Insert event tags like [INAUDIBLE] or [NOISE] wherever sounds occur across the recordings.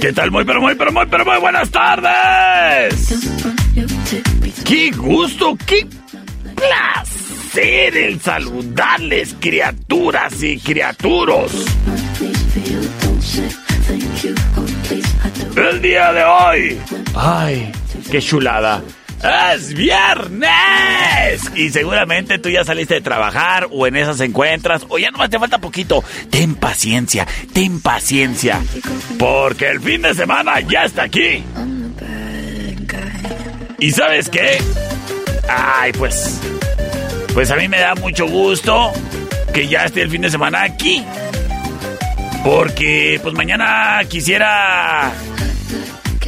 ¿Qué tal? Muy, pero muy, pero muy, pero muy buenas tardes. Qué gusto, qué placer el saludarles, criaturas y criaturos. El día de hoy. Ay, qué chulada. ¡Es viernes! Y seguramente tú ya saliste de trabajar o en esas encuentras o ya nomás te falta poquito. Ten paciencia, ten paciencia. Porque el fin de semana ya está aquí. ¿Y sabes qué? Ay, pues... Pues a mí me da mucho gusto que ya esté el fin de semana aquí. Porque pues mañana quisiera...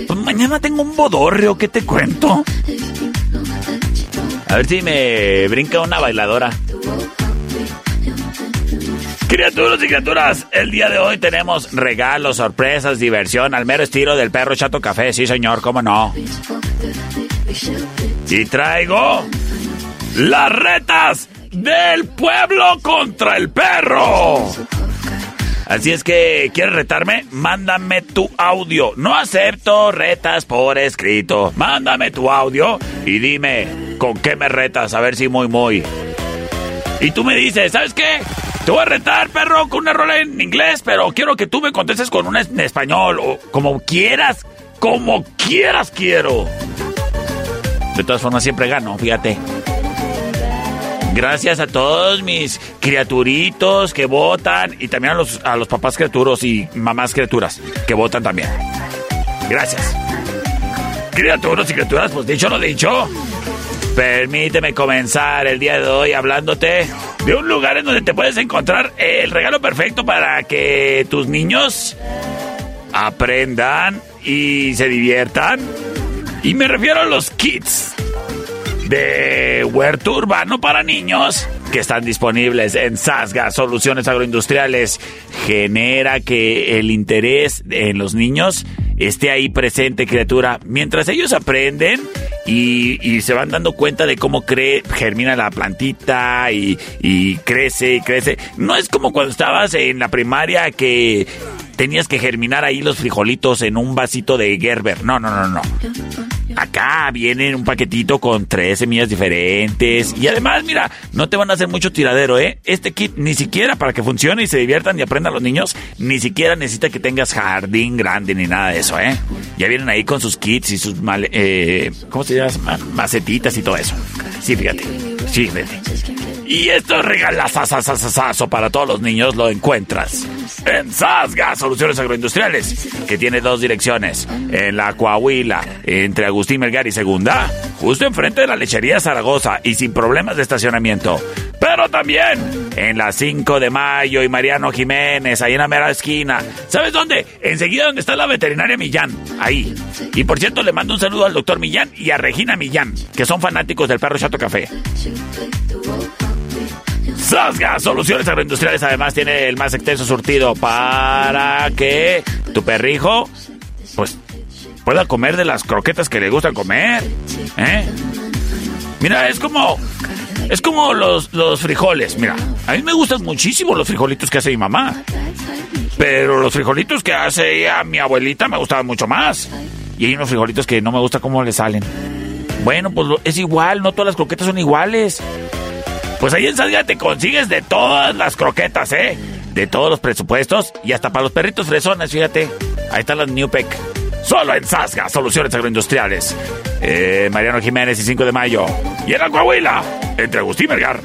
Pues mañana tengo un bodorrio, ¿qué te cuento? A ver si me brinca una bailadora. Criaturas y criaturas, el día de hoy tenemos regalos, sorpresas, diversión, al mero estilo del perro Chato Café, sí señor, cómo no. Y traigo las retas del pueblo contra el perro. Así es que, ¿quieres retarme? Mándame tu audio. No acepto retas por escrito. Mándame tu audio y dime con qué me retas, a ver si muy, muy. Y tú me dices, ¿sabes qué? Te voy a retar, perro, con una rola en inglés, pero quiero que tú me contestes con una en español, o como quieras, como quieras quiero. De todas formas, siempre gano, fíjate. Gracias a todos mis criaturitos que votan y también a los, a los papás criaturos y mamás criaturas que votan también. Gracias. Criaturos y criaturas, pues dicho lo dicho. Permíteme comenzar el día de hoy hablándote de un lugar en donde te puedes encontrar el regalo perfecto para que tus niños aprendan y se diviertan. Y me refiero a los kids de huerto urbano para niños que están disponibles en Sasga Soluciones Agroindustriales. Genera que el interés en los niños esté ahí presente, criatura. Mientras ellos aprenden y, se van dando cuenta de cómo cree, germina la plantita y, y crece y crece. No es como cuando estabas en la primaria que tenías que germinar ahí los frijolitos en un vasito de Gerber. No, no, no, no. Acá viene un paquetito con tres semillas diferentes. Y además, mira, no te van a hacer mucho tiradero, ¿eh? Este kit ni siquiera para que funcione y se diviertan y aprendan los niños, ni siquiera necesita que tengas jardín grande ni nada de eso, ¿eh? Ya vienen ahí con sus kits y sus mal, eh, ¿cómo se llama? Macetitas y todo eso. Sí, fíjate. Sí. Y esto regalazazazazazo para todos los niños lo encuentras en Sasga Soluciones Agroindustriales, que tiene dos direcciones. En la Coahuila, entre Agustín Melgar y Segunda, justo enfrente de la lechería Zaragoza y sin problemas de estacionamiento. Pero también en la 5 de Mayo y Mariano Jiménez, ahí en la mera esquina. ¿Sabes dónde? Enseguida donde está la veterinaria Millán, ahí. Y por cierto, le mando un saludo al doctor Millán y a Regina Millán, que son fanáticos del perro Chato Café. Sasga Soluciones Agroindustriales además tiene el más extenso surtido para que tu perrijo pues pueda comer de las croquetas que le gusta comer. ¿eh? Mira, es como Es como los, los frijoles. Mira, a mí me gustan muchísimo los frijolitos que hace mi mamá. Pero los frijolitos que hace ella, mi abuelita, me gustaban mucho más. Y hay unos frijolitos que no me gusta cómo le salen. Bueno, pues es igual, no todas las croquetas son iguales. Pues ahí en Sasga te consigues de todas las croquetas, ¿eh? De todos los presupuestos y hasta para los perritos fresones, fíjate. Ahí están las New Peck. Solo en Sasga, Soluciones Agroindustriales. Eh, Mariano Jiménez y 5 de mayo. Y en Coahuila, entre Agustín Vergar.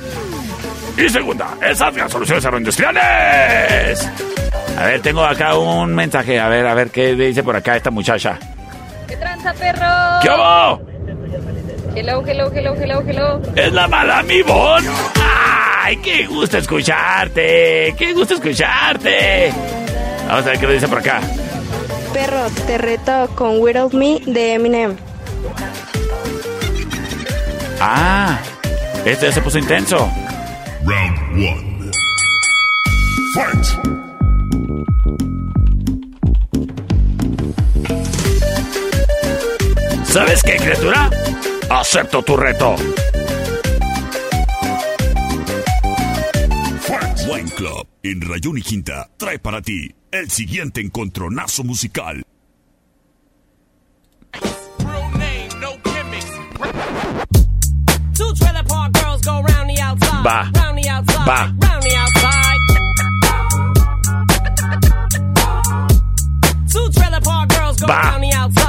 Y segunda, en Sasga, Soluciones Agroindustriales. A ver, tengo acá un mensaje. A ver, a ver qué dice por acá esta muchacha. ¿Qué tranza, perro? ¿Qué hago? Hello, hello, hello, hello, hello. Es la Madame Ivonne. ¡Ay, qué gusto escucharte! ¡Qué gusto escucharte! Vamos a ver qué lo dice por acá. Perro, te reto con Without Me de Eminem. Ah, este ya se puso intenso. Round one. Fight. ¿Sabes qué, criatura? Acepto tu reto. Wine Club en Rayón y Quinta trae para ti el siguiente encontronazo musical. Two trailer park girls go round the outside. Va. Va. Va.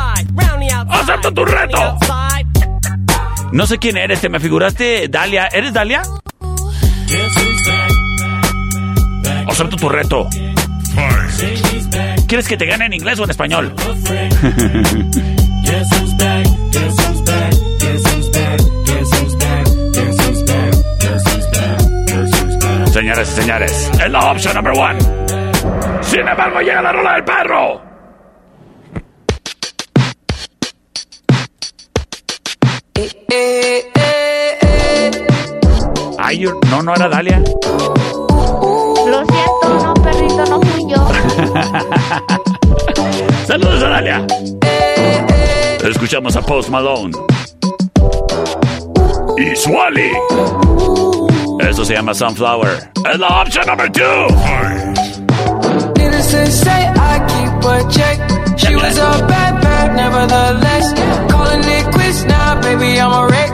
Acepto tu reto. No sé quién eres, te me figuraste Dalia. ¿Eres Dalia? Acepto tu reto. ¿Quieres que te gane en inglés o en español? Señores y señores, es la opción number one. Sin embargo, llega la rola del perro. Ay, yo- no, no era Dalia. Lo siento, no, perrito, no fui yo. [LAUGHS] Saludos a Dalia. Escuchamos a Post Malone. Y Swally. Eso se llama Sunflower. Es la opción a check. She was a bad bad, nevertheless. Calling it quits now, baby, I'm a wreck.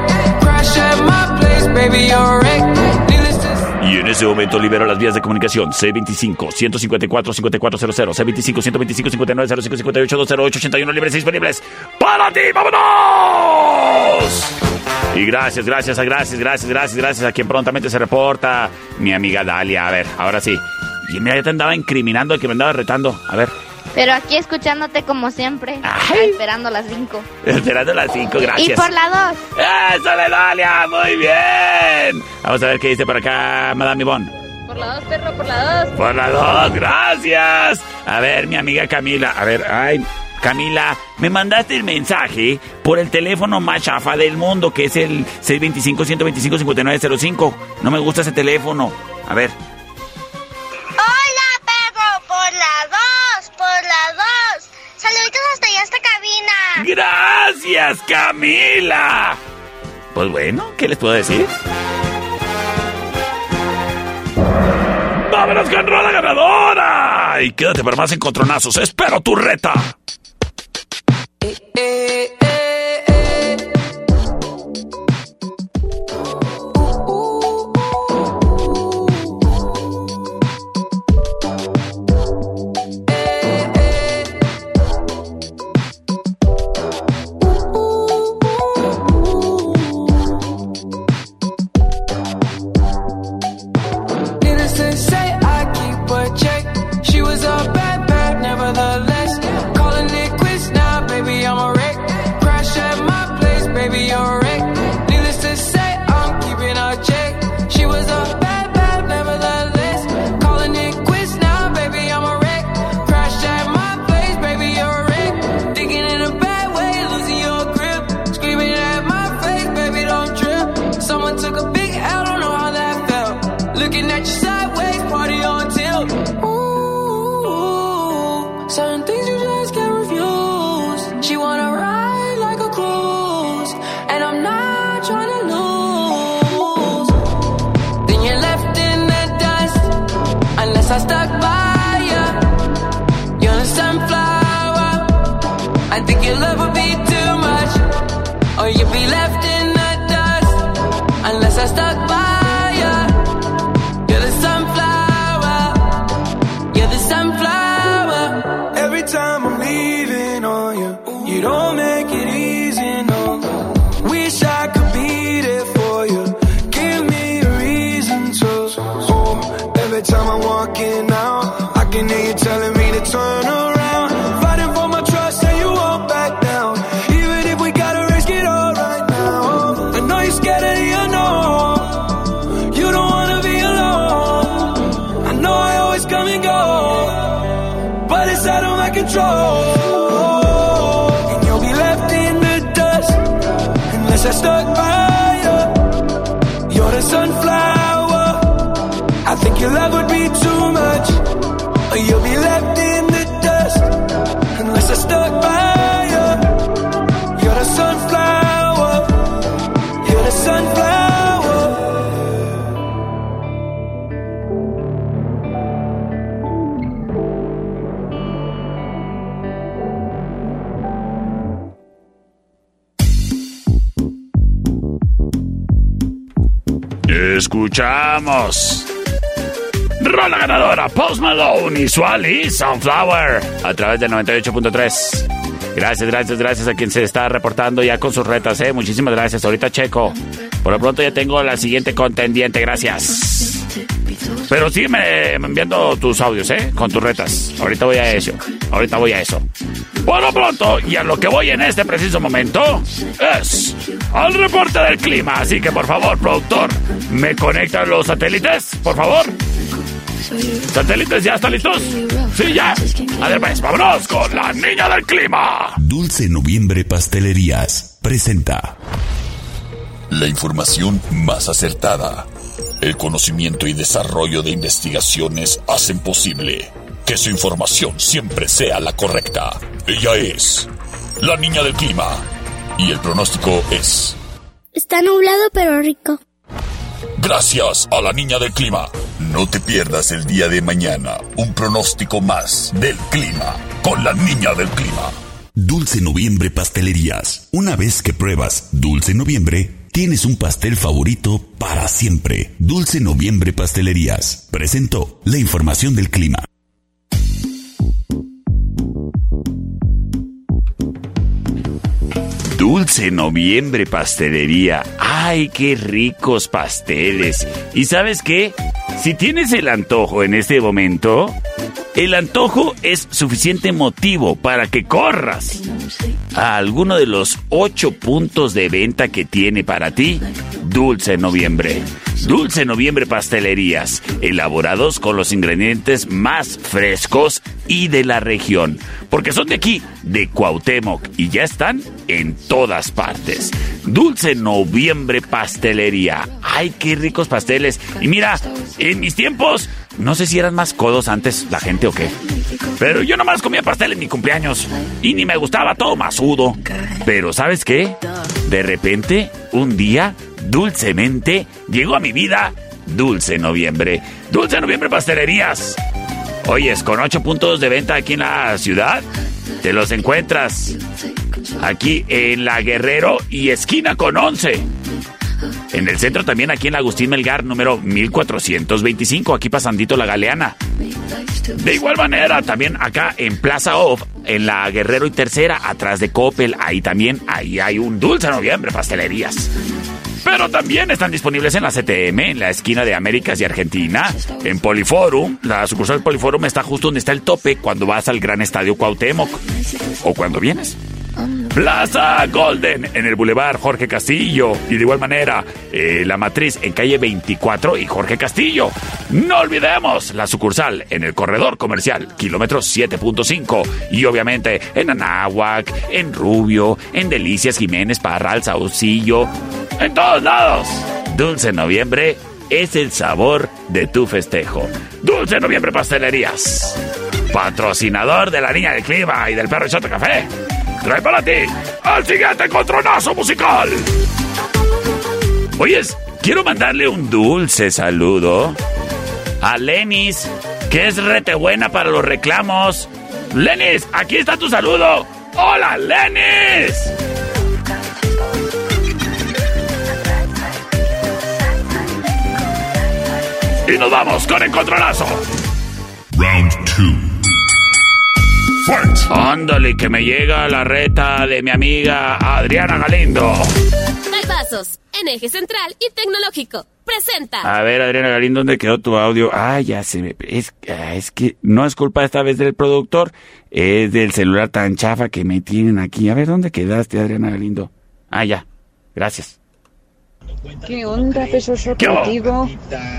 Y en ese momento libero las vías de comunicación C25-154-5400, C25-125-5905-58-208-81 libres disponibles para ti. ¡Vámonos! Y gracias, gracias, gracias, gracias, gracias, gracias a quien prontamente se reporta, mi amiga Dalia. A ver, ahora sí. Y mira, ya te andaba incriminando el que me andaba retando. A ver, Pero aquí escuchándote como siempre. Ay. Esperando las cinco. esperando las 5, gracias. Y por la dos. ¡Eso le Dalia! ¡Muy bien! Vamos a ver qué dice por acá, Madame Ivonne. Por la dos, perro, por la dos. Por la dos, gracias. A ver, mi amiga Camila. A ver, ay, Camila, me mandaste el mensaje por el teléfono más chafa del mundo, que es el 625-125-5905. No me gusta ese teléfono. A ver. Hola, perro, por la dos, por la dos. Saluditos hasta allá, esta cabina. Gracias, Camila. Pues bueno, ¿qué les puedo decir? ¡Vámonos con Rola Ganadora! Y quédate para más encontronazos. ¡Espero tu reta! Eh, eh, eh, eh. Your love would be too much. Or you'll be left in the dust. Unless I stuck by you. You're the sunflower. You're the sunflower. Escuchamos. Rola ganadora, Post Malone y su Ali, Sunflower, a través del 98.3. Gracias, gracias, gracias a quien se está reportando ya con sus retas, ¿eh? Muchísimas gracias. Ahorita checo. Por lo pronto ya tengo la siguiente contendiente, gracias. Pero sígueme enviando tus audios, ¿eh? Con tus retas. Ahorita voy a eso. Ahorita voy a eso. Por lo pronto, y a lo que voy en este preciso momento, es al reporte del clima. Así que por favor, productor, ¿me conectan los satélites? Por favor. ¿Satélites ya están listos? Sí, ya. A ver, pues, vámonos con la niña del clima. Dulce Noviembre Pastelerías presenta La información más acertada. El conocimiento y desarrollo de investigaciones hacen posible que su información siempre sea la correcta. Ella es la niña del clima. Y el pronóstico es... Está nublado pero rico. Gracias a la niña del clima. No te pierdas el día de mañana un pronóstico más del clima con la niña del clima. Dulce Noviembre Pastelerías. Una vez que pruebas Dulce Noviembre, tienes un pastel favorito para siempre. Dulce Noviembre Pastelerías. Presentó la información del clima. Dulce Noviembre Pastelería. ¡Ay, qué ricos pasteles! ¿Y sabes qué? Si tienes el antojo en este momento, el antojo es suficiente motivo para que corras a alguno de los ocho puntos de venta que tiene para ti Dulce Noviembre. Dulce Noviembre Pastelerías, elaborados con los ingredientes más frescos y de la región, porque son de aquí, de Cuauhtémoc, y ya están en todas partes. Dulce Noviembre Pastelería. ¡Ay, qué ricos pasteles! Y mira, en mis tiempos, no sé si eran más codos antes la gente o qué. Pero yo nomás comía pastel en mi cumpleaños. Y ni me gustaba todo masudo. Pero ¿sabes qué? De repente, un día, dulcemente, llegó a mi vida Dulce Noviembre. Dulce Noviembre Pastelerías. Oyes, con ocho puntos de venta aquí en la ciudad, te los encuentras aquí en la Guerrero y esquina con 11. En el centro también aquí en Agustín Melgar, número 1425, aquí pasandito la Galeana. De igual manera, también acá en Plaza Off, en la Guerrero y Tercera, atrás de Coppel, ahí también, ahí hay un Dulce Noviembre Pastelerías. Pero también están disponibles en la CTM, en la esquina de Américas y Argentina, en Poliforum. La sucursal Poliforum está justo donde está el tope cuando vas al gran estadio Cuauhtémoc. O cuando vienes. Plaza Golden en el Boulevard Jorge Castillo. Y de igual manera, eh, la matriz en calle 24 y Jorge Castillo. No olvidemos la sucursal en el corredor comercial, kilómetro 7.5. Y obviamente en Anáhuac, en Rubio, en Delicias Jiménez Parral, Saucillo. En todos lados. Dulce Noviembre es el sabor de tu festejo. Dulce Noviembre Pastelerías. Patrocinador de la Niña del Clima y del Perro Chato Café. Trae para ti al siguiente encontronazo musical. Oyes, quiero mandarle un dulce saludo a Lenis, que es rete buena para los reclamos. Lenis, aquí está tu saludo. ¡Hola, Lenis! Y nos vamos con encontronazo. Round 2. Ándale, que me llega la reta de mi amiga Adriana Galindo. Pasos, en eje central y tecnológico. presenta. A ver, Adriana Galindo, ¿dónde quedó tu audio? Ah, ya se me... Es, ah, es que no es culpa esta vez del productor, es del celular tan chafa que me tienen aquí. A ver, ¿dónde quedaste, Adriana Galindo? Ah, ya. Gracias. ¿Qué onda, Pechocho, ¿Qué hubo? contigo?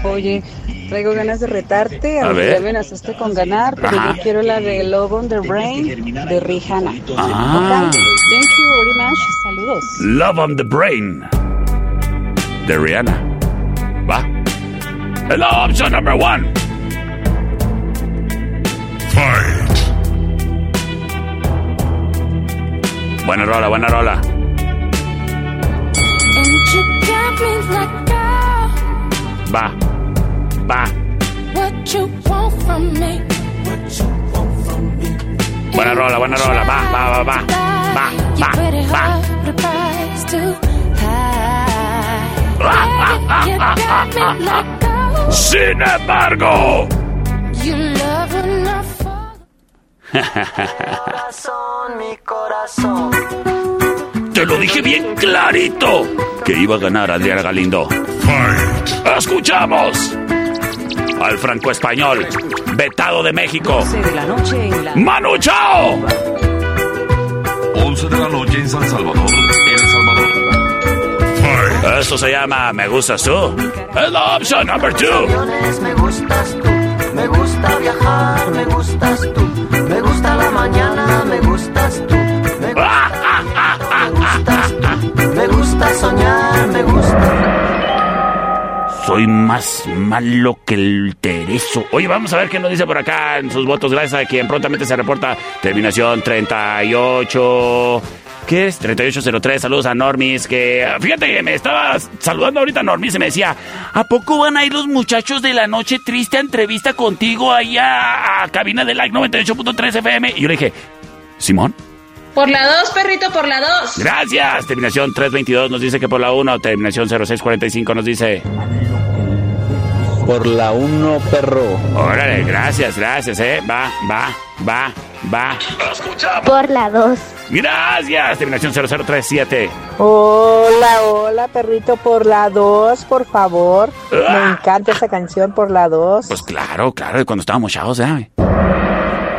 Oye, traigo ganas de retarte. A A ver. Ya me asuste con ganar, pero Ajá. yo quiero la de Love on the Brain de Rihanna. Ah. Thank you very much. Saludos. Love on the Brain de Rihanna. Va. Es la opción number one. Buena rola, buena rola. Va. Va. what you want from me? Buena rola, buena rola. Va, va, va, va. Va, You va, pretty va. Sin embargo. you love [LAUGHS] dije bien clarito que iba a ganar Adriana Galindo. Escuchamos al franco español, vetado de México. de la noche en la... Manu Chao. 11 de la noche en San Salvador, El Salvador. Esto se llama Me gustas tú. Es la opción number two. Me gustas tú, me gusta viajar, me gustas tú, me gusta la mañana, me gustas tú, soñar, me gusta. Soy más malo que el tereso. Oye, vamos a ver qué nos dice por acá en sus votos. Gracias a quien prontamente se reporta. Terminación 38. ¿Qué es? 3803. Saludos a Normis. Que fíjate que me estaba saludando ahorita Normis y me decía: ¿A poco van a ir los muchachos de la noche triste a entrevista contigo ahí a, a cabina de Like 98.3 FM? Y yo le dije: ¿Simón? Por la 2, perrito, por la 2. Gracias. Terminación 322 nos dice que por la 1. Terminación 0645 nos dice. Por la 1, perro. Órale, gracias, gracias, eh. Va, va, va, va. Por la 2. Gracias. Terminación 0037. Hola, hola, perrito, por la 2, por favor. Me encanta esa canción por la 2. Pues claro, claro, de cuando estábamos chavos, ¿eh?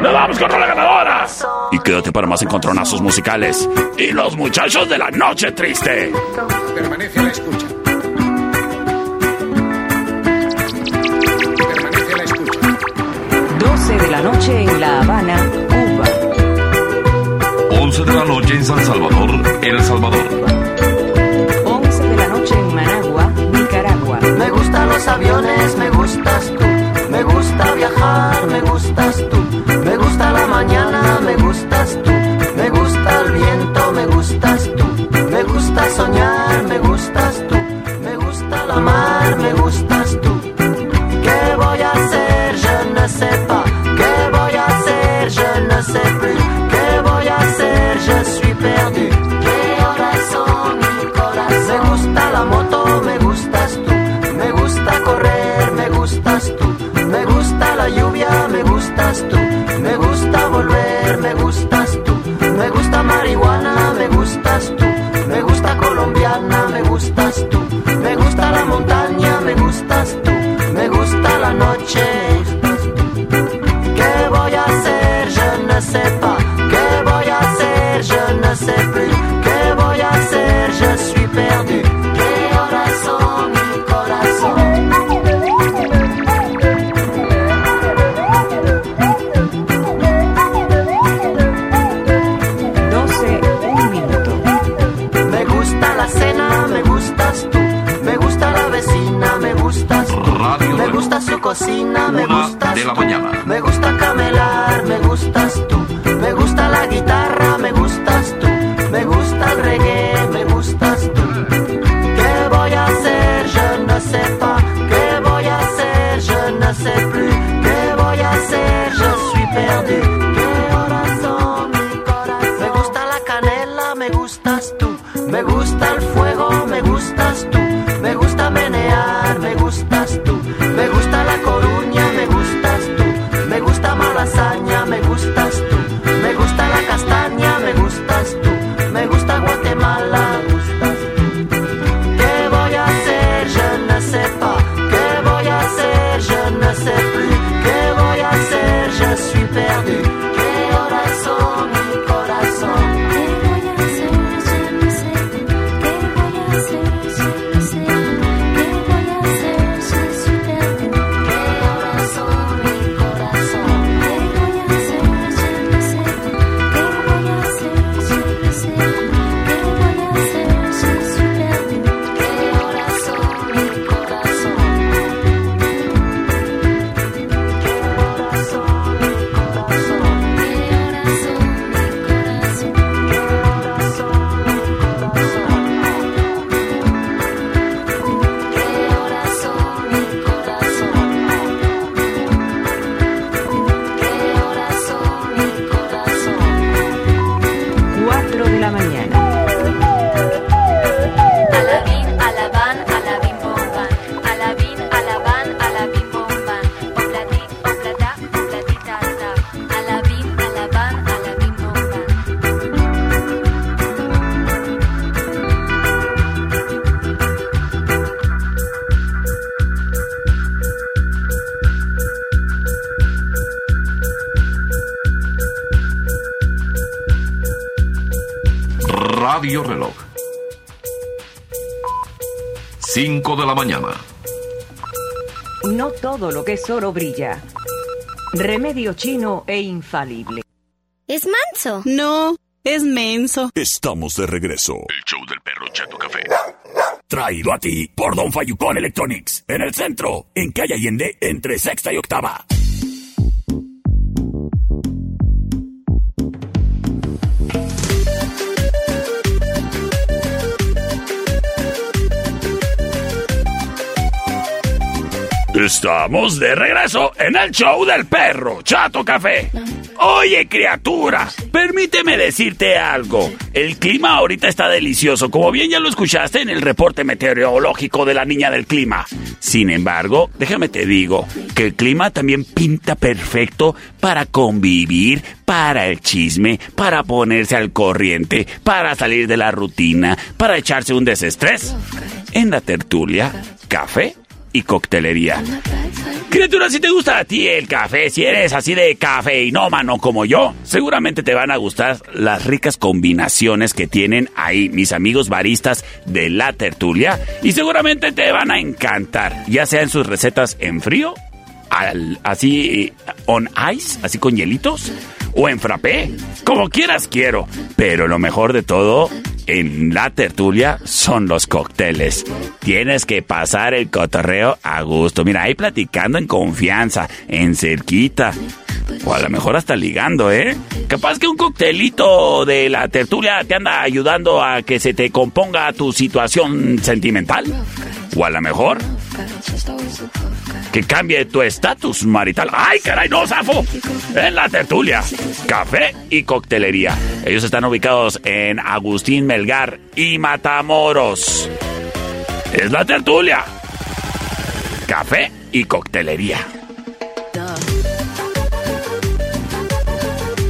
¡Nos vamos con la ganadora! Y quédate para más encontronazos musicales. Y los muchachos de la noche triste. Permanece a la escucha. Permanece a la escucha. 12 de la noche en La Habana, Cuba. 11 de la noche en San Salvador, El Salvador. 11 de la noche en Managua, Nicaragua. Me gustan los aviones, me gustas tú, me gusta viajar, me gustas tú, mañana, me Radio Reloj. 5 de la mañana. No todo lo que es oro brilla. Remedio chino e infalible. ¿Es manso? No, es menso. Estamos de regreso. El show del perro Chato Café. Traído a ti por Don Fayucón Electronics. En el centro, en calle Allende, entre sexta y octava. Estamos de regreso en el show del perro Chato Café. Oye, criatura, permíteme decirte algo. El clima ahorita está delicioso, como bien ya lo escuchaste en el reporte meteorológico de la niña del clima. Sin embargo, déjame te digo que el clima también pinta perfecto para convivir, para el chisme, para ponerse al corriente, para salir de la rutina, para echarse un desestrés. En la tertulia, café y coctelería. Criatura, si te gusta a ti el café, si eres así de cafeinómano como yo, seguramente te van a gustar las ricas combinaciones que tienen ahí mis amigos baristas de la tertulia y seguramente te van a encantar, ya sea en sus recetas en frío, así on ice, así con hielitos, o en frappé, como quieras quiero, pero lo mejor de todo en la tertulia son los cócteles. Tienes que pasar el cotorreo a gusto. Mira, ahí platicando en confianza, en cerquita. O a lo mejor hasta ligando, ¿eh? Capaz que un coctelito de la tertulia te anda ayudando a que se te componga tu situación sentimental. O a lo mejor que cambie tu estatus marital. ¡Ay, caray, no, Zafo! En la tertulia, café y coctelería. Ellos están ubicados en Agustín Melgar y Matamoros. Es la tertulia, café y coctelería.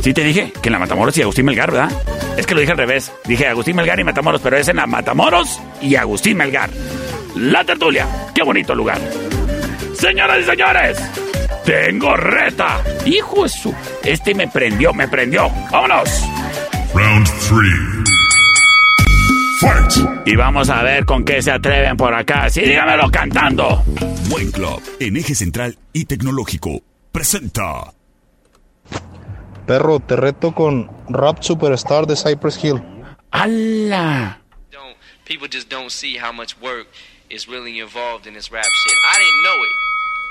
Sí te dije que en la Matamoros y Agustín Melgar, ¿verdad? Es que lo dije al revés. Dije Agustín Melgar y Matamoros, pero es en la Matamoros y Agustín Melgar. La tertulia. Qué bonito lugar. Señoras y señores, tengo reta. Hijo de su. Este me prendió, me prendió. Vámonos. Round 3. Fight. Y vamos a ver con qué se atreven por acá. Sí, dígamelo cantando. Buen Club, en eje central y tecnológico, presenta. Perro, te reto con Rap Superstar de Cypress Hill. ¡Hala! people just don't see how much work is really involved in this rap shit. I didn't know it.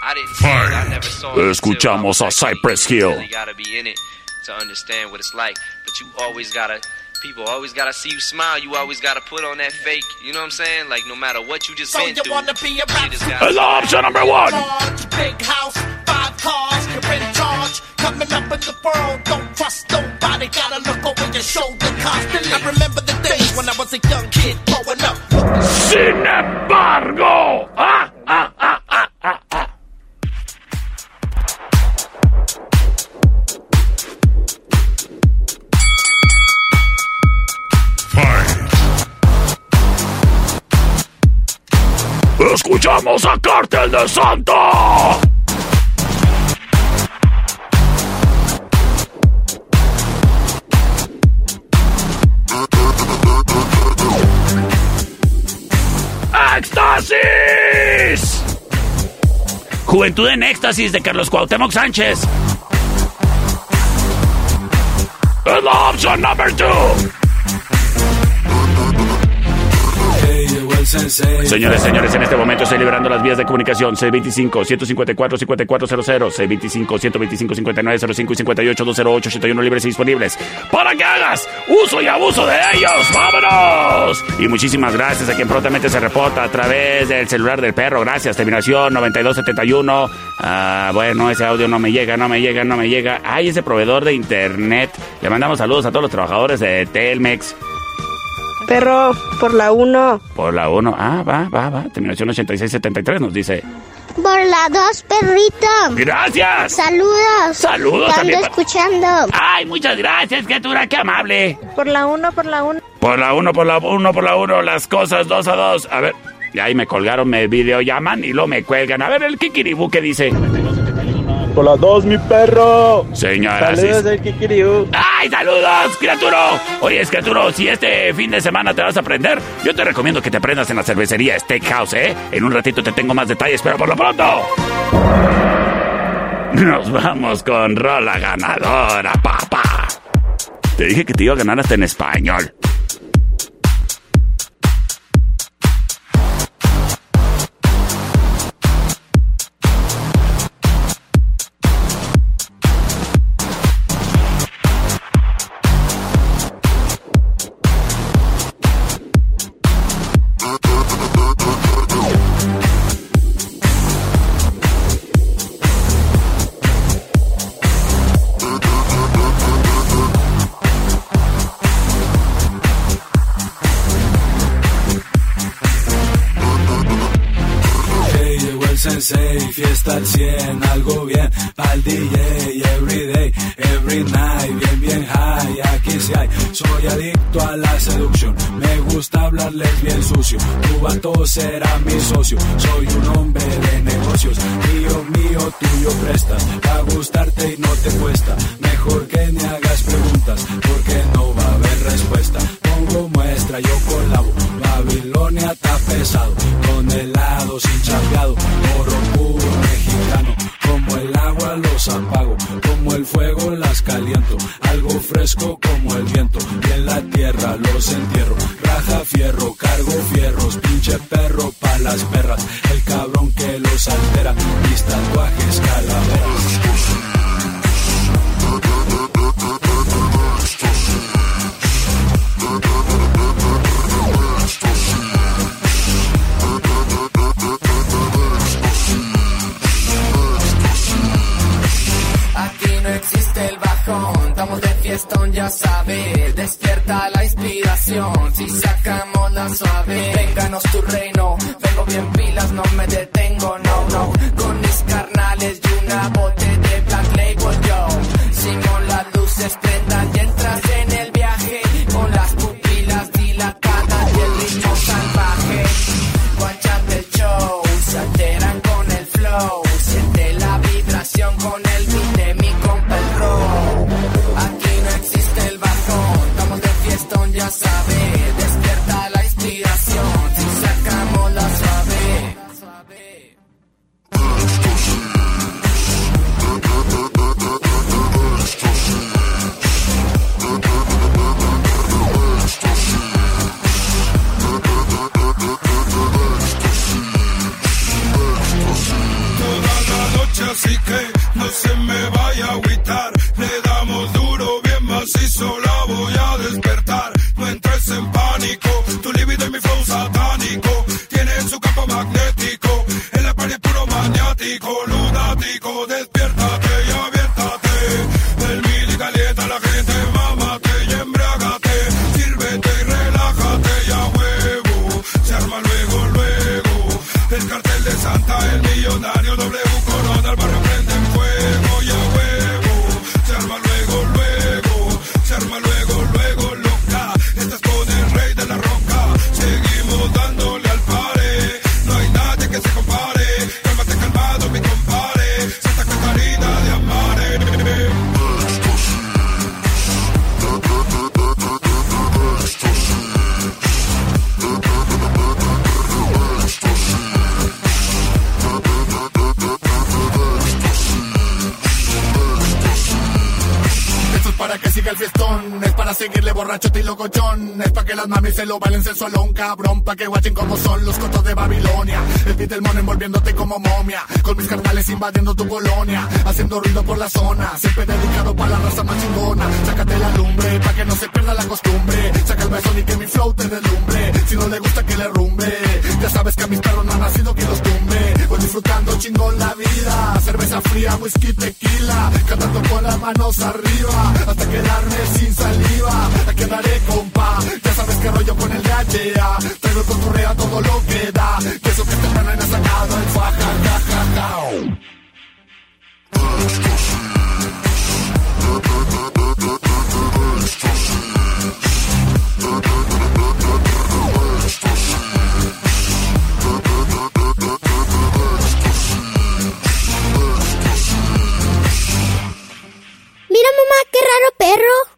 I didn't see it. I never saw it. Escuchamos a Cypress Hill. You gotta be in it to understand what it's like. But you always gotta people always gotta see you smile. You always gotta put on that fake. You know what I'm saying? Like no matter what you just So been you through. wanna be a you rap just It's option number one. Large, big house, five cars, you're in charge. Coming up in the world, don't trust nobody. Gotta look over your shoulder constantly. I remember the days when I was a young kid growing up. Sin embargo. ¡Ah, ah, ah, ah, ah, ah! Escuchamos a Cártel de Santa. Juventud en éxtasis de Carlos Cuauhtémoc Sánchez. Es la opción number two. Señores, señores, en este momento estoy liberando las vías de comunicación 625-154-5400, 625-125-5905 y 58-208-81 libres y disponibles para que hagas uso y abuso de ellos. ¡Vámonos! Y muchísimas gracias a quien prontamente se reporta a través del celular del perro. Gracias, terminación 9271. Ah, bueno, ese audio no me llega, no me llega, no me llega. Ay, ese proveedor de internet. Le mandamos saludos a todos los trabajadores de Telmex. Perro, por la 1. Por la 1. Ah, va, va, va. Terminación 8673 nos dice. Por la dos, perrito. ¡Gracias! Saludos. Saludos Te ando escuchando. ¡Ay, muchas gracias, criatura! ¡Qué amable! Por la 1, por la 1. Por la 1, por la 1, por la 1, las cosas 2 a 2. A ver, y ahí me colgaron, me videollaman y luego me cuelgan. A ver, el kikiribú que dice. Por las dos, mi perro. Señoras y- Saludos del Kikiriu. ¡Ay, saludos, criaturo! Oye, criaturo, si este fin de semana te vas a aprender, yo te recomiendo que te aprendas en la cervecería Steakhouse, ¿eh? En un ratito te tengo más detalles, pero por lo pronto... Nos vamos con rola ganadora, papá. Te dije que te iba a ganar hasta en español. Al 100, algo bien, pa'l DJ, everyday, every night, bien, bien high, aquí sí hay, soy adicto a la seducción, me gusta hablarles bien sucio, tu vato será mi socio, soy un hombre de negocios, mío, mío, tuyo prestas, a gustarte y no te cuesta, mejor que ni hagas preguntas, porque no va a haber respuesta, pongo muestra, yo colabo, Babilonia está pesado, con helado sin chapeado, oro puro los apago, como el fuego las caliento, algo fresco como el viento, y en la tierra los entierro, raja fierro, cargo fierros, pinche perro pa' las perras, el cabrón que los altera, mis tatuajes calaveras. Ya sabe. Despierta la inspiración, si sacamos la suave. Vénganos tu reino, vengo bien pilas, no me detengo, no, no. Con mis carnales y una bote de Black Label, yo. Sigo las luces prendan y El de Santa, el millonario, W Corona, el barrio locochón, que las mamis se lo bailen sensualón, cabrón, pa' que guachen como son los cotos de Babilonia, el beat mono envolviéndote como momia, con mis carnales invadiendo tu colonia, haciendo ruido por la zona, siempre dedicado para la raza más chingona, sácate la lumbre, pa' que no se pierda la costumbre, saca el beso y que mi flow te deslumbre, si no le gusta que le rumbe, ya sabes que a mis perros no han nacido que los tumbe, voy disfrutando chingón la vida, cerveza fría, whisky, tequila, cantando con las manos arriba, hasta quedarme sin saliva, aquí andaré compa, ya sabes que rollo con el gachea, traigo con correa todo lo que da, que eso que te han sacado el faja, ja, ja, ja.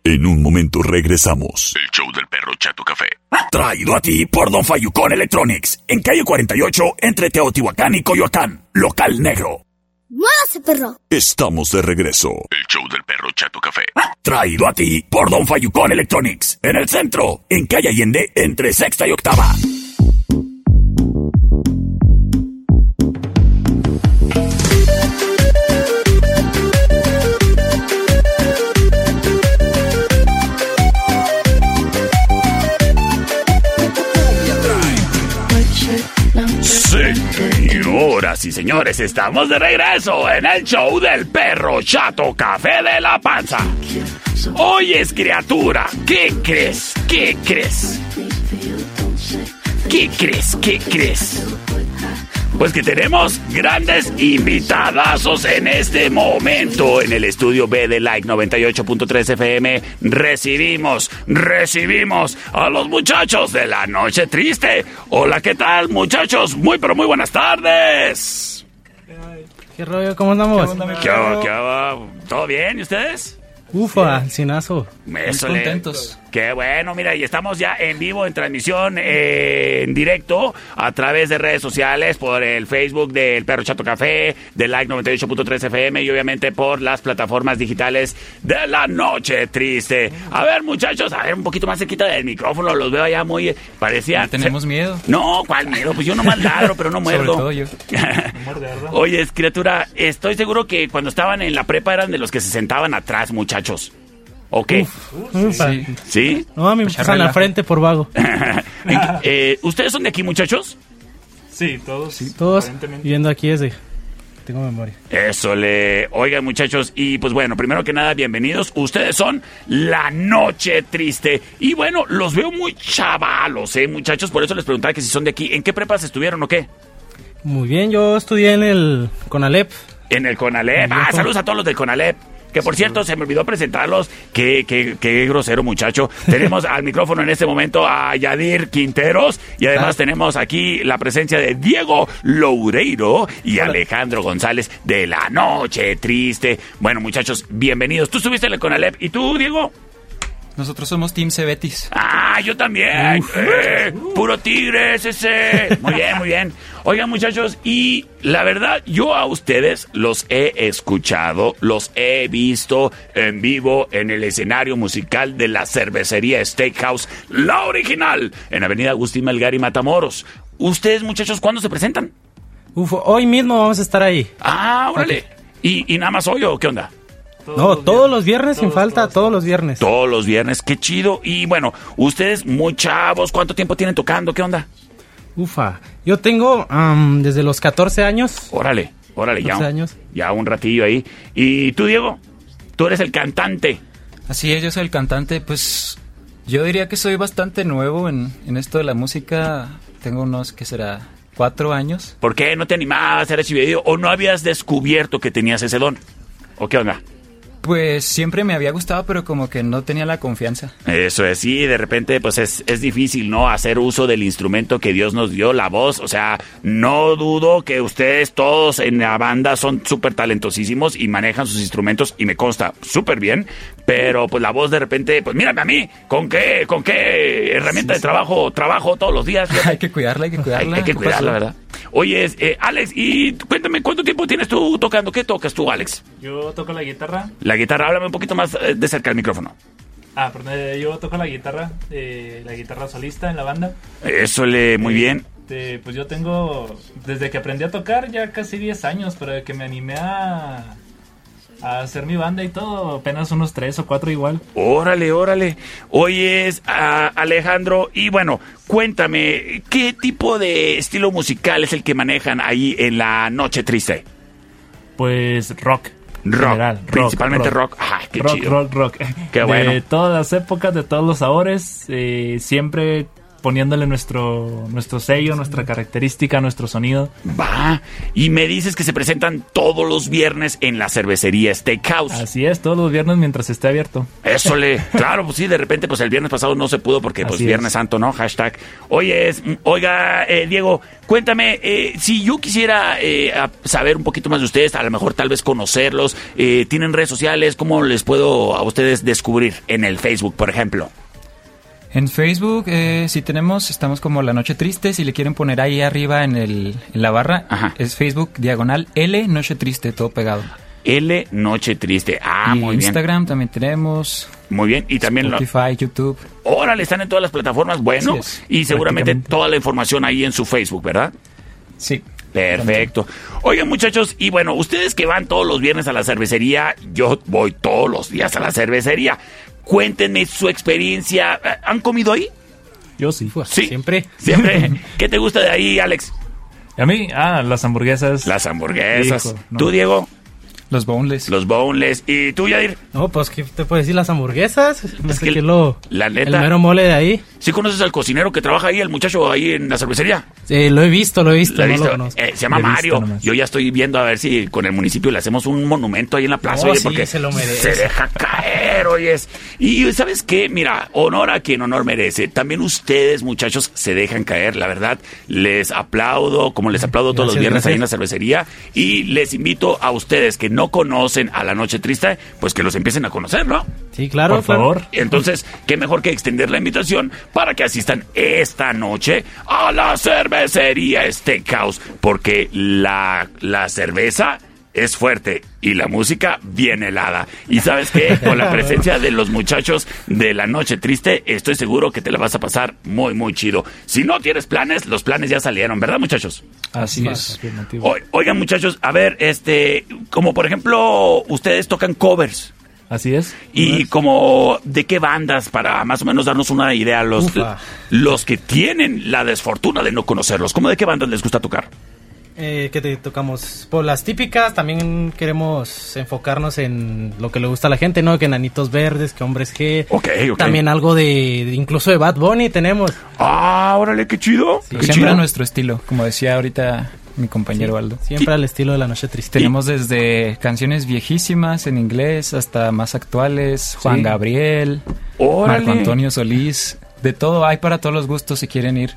En un momento regresamos. El show del perro Chato Café. Traído a ti por Don Fayucón Electronics. En calle 48, entre Teotihuacán y Coyoacán. Local negro. ¡Muévase, perro! Estamos de regreso. El show del perro Chato Café. Traído a ti por Don Fayucón Electronics. En el centro, en calle Allende, entre sexta y octava. Y señores, estamos de regreso en el show del perro chato café de la panza. Oyes, criatura, ¿qué crees? ¿Qué crees? ¿Qué crees? ¿Qué crees? Pues que tenemos grandes invitadazos en este momento en el estudio B de Like 98.3 FM. Recibimos, recibimos a los muchachos de la noche triste. Hola, ¿qué tal, muchachos? Muy, pero muy buenas tardes. ¿Qué rollo? ¿Cómo andamos? ¿Qué hago? ¿Qué? ¿Todo bien? ¿Y ustedes? Ufa, sinazo. Muy le- contentos. Qué bueno, mira, y estamos ya en vivo, en transmisión, eh, en directo, a través de redes sociales, por el Facebook del Perro Chato Café, de Like 98.3 FM y obviamente por las plataformas digitales de la noche triste. A ver, muchachos, a ver, un poquito más cerquita del micrófono, los veo allá muy... Parecía... Tenemos miedo. No, ¿cuál miedo? Pues yo nomás ladro, pero no Sobre muerdo. todo yo. [LAUGHS] Oye, criatura, estoy seguro que cuando estaban en la prepa eran de los que se sentaban atrás, muchachos. ¿O qué? Ufa. ¿Sí? No, a mí me pasan la frente por vago. [LAUGHS] Eh, ¿Ustedes son de aquí, muchachos? Sí, todos. Todos aparentemente. viendo aquí desde... Tengo memoria. Eso le... Oigan, muchachos, y pues bueno, primero que nada, bienvenidos. Ustedes son La Noche Triste. Y bueno, los veo muy chavalos, ¿eh, muchachos? Por eso les preguntaba que si son de aquí. ¿En qué prepas estuvieron o qué? Muy bien, yo estudié en el Conalep. En el Conalep. Ah, saludos a todos los del Conalep. Que por cierto, se me olvidó presentarlos. Qué, qué, qué grosero muchacho. [LAUGHS] Tenemos al micrófono en este momento a Yadir Quinteros. Y además tenemos aquí la presencia de Diego Loureiro y Alejandro González de La Noche Triste. Bueno, muchachos, bienvenidos. Tú estuviste en el Conalep. ¿Y tú, Diego? Nosotros somos Team Cebetis. Ah, yo también. Eh, puro tigres ese. Muy bien, muy bien. Oigan, muchachos, y la verdad, yo a ustedes los he escuchado, los he visto en vivo en el escenario musical de la cervecería Steakhouse, la original, en Avenida Agustín Melgar y Matamoros. ¿Ustedes, muchachos, cuándo se presentan? Uf, hoy mismo vamos a estar ahí. Ah, órale. ¿Y, y nada más hoy o qué onda? no, todos los viernes sin falta, todos los viernes. Todos los viernes, qué chido. Y bueno, ustedes muy chavos, ¿cuánto tiempo tienen tocando? ¿Qué onda? Ufa, yo tengo am, desde los 14 años. Órale, órale, ya, 14 un- años. ya un ratillo ahí. ¿Y tú, Diego? Tú eres el cantante. Así es, yo soy el cantante. Pues yo diría que soy bastante nuevo en, en esto de la música. Tengo unos, ¿qué será? Cuatro años. ¿Por qué no te animabas a hacer ese video? ¿O no habías descubierto que tenías ese don? ¿O qué onda? Pues siempre me había gustado, pero como que no tenía la confianza. Eso es, sí, de repente pues es, es difícil, ¿no? Hacer uso del instrumento que Dios nos dio, la voz. O sea, no dudo que ustedes todos en la banda son súper talentosísimos y manejan sus instrumentos y me consta súper bien. Pero pues la voz de repente, pues mírame a mí, ¿con qué, con qué herramienta de trabajo trabajo todos los días? [LAUGHS] hay que cuidarla, hay que cuidarla. hay que ¿Qué cuidarla, pasó? ¿verdad? Oye, eh, Alex, y cuéntame, ¿cuánto tiempo tienes tú tocando? ¿Qué tocas tú, Alex? Yo toco la guitarra. La guitarra, háblame un poquito más eh, de cerca del micrófono. Ah, perdón, yo toco la guitarra, eh, la guitarra solista en la banda. Eso le, muy bien. Este, pues yo tengo, desde que aprendí a tocar ya casi 10 años, pero de que me animé a, a hacer mi banda y todo, apenas unos 3 o 4 igual. Órale, órale. Oyes, a Alejandro, y bueno, cuéntame, ¿qué tipo de estilo musical es el que manejan ahí en la Noche Triste? Pues rock. Rock, general, principalmente rock. Ah, qué rock, chido. rock, rock. Qué de bueno. todas las épocas, de todos los sabores, eh, siempre poniéndole nuestro, nuestro sello, nuestra característica, nuestro sonido. Va. Y me dices que se presentan todos los viernes en la cervecería Steakhouse. Así es, todos los viernes mientras esté abierto. Eso le. [LAUGHS] Claro, pues sí, de repente, pues el viernes pasado no se pudo porque, pues, Así Viernes es. Santo, ¿no? Hashtag. Oye, es, oiga, eh, Diego, cuéntame, eh, si yo quisiera eh, saber un poquito más de ustedes, a lo mejor tal vez conocerlos, eh, ¿tienen redes sociales? ¿Cómo les puedo a ustedes descubrir en el Facebook, por ejemplo? En Facebook, eh, si tenemos, estamos como La Noche Triste. Si le quieren poner ahí arriba en, el, en la barra, es Facebook diagonal L Noche Triste, todo pegado. L Noche Triste. Ah, y muy bien. Instagram también tenemos. Muy bien. Y también lo- Spotify, YouTube. Órale, están en todas las plataformas. Bueno, es, y seguramente toda la información ahí en su Facebook, ¿verdad? Sí. Perfecto. Oigan, muchachos, y bueno, ustedes que van todos los viernes a la cervecería, yo voy todos los días a la cervecería. Cuéntenme su experiencia. ¿Han comido ahí? Yo sí. Sí. Siempre. Siempre. [LAUGHS] ¿Qué te gusta de ahí, Alex? A mí, ah, las hamburguesas. Las hamburguesas. Hijo, no. ¿Tú, Diego? Los boneless. Los boneless. ¿Y tú, Yadir? No, pues, ¿qué te puedo decir? Las hamburguesas. No sé que qué es lo... La El neta. mero mole de ahí. ¿Sí conoces al cocinero que trabaja ahí, el muchacho ahí en la cervecería? Sí, lo he visto, lo he visto. ¿La he no visto? lo conozco. Eh, se llama Lo Mario. Yo ya estoy viendo a ver si con el municipio le hacemos un monumento ahí en la plaza, Oh, oye, sí, porque se lo merece. se deja caer, oyes. Y ¿sabes qué? Mira, honor a quien honor merece. También ustedes, muchachos, se dejan caer, la verdad. Les aplaudo, como les aplaudo todos los Gracias, viernes ahí en la cervecería. Y les invito a ustedes que no conocen a La Noche Triste, pues que los empiecen a conocer, ¿no? Sí, claro, Por claro. favor. Entonces, qué mejor que extender la invitación para que asistan esta noche a la cervecería Steakhouse, porque la, la cerveza es fuerte y la música bien helada. Y sabes qué, con la presencia de los muchachos de la noche triste, estoy seguro que te la vas a pasar muy, muy chido. Si no tienes planes, los planes ya salieron, ¿verdad, muchachos? Así es. O- oigan, muchachos, a ver, este, como por ejemplo, ustedes tocan covers. Así es. Y como de qué bandas para más o menos darnos una idea los Ufa. los que tienen la desfortuna de no conocerlos, ¿cómo de qué bandas les gusta tocar? Eh, que te tocamos por las típicas, también queremos enfocarnos en lo que le gusta a la gente, ¿no? Que Nanitos Verdes, que Hombres G. Ok, ok. También algo de, de- incluso de Bad Bunny tenemos. Ah, órale, qué chido. Sí, qué Siempre a nuestro estilo, como decía ahorita mi compañero Aldo. Siempre al estilo de la noche triste. Tenemos desde canciones viejísimas en inglés hasta más actuales, Juan Sí. Gabriel, Órale. Marco Antonio Solís, de todo hay para todos los gustos si quieren ir.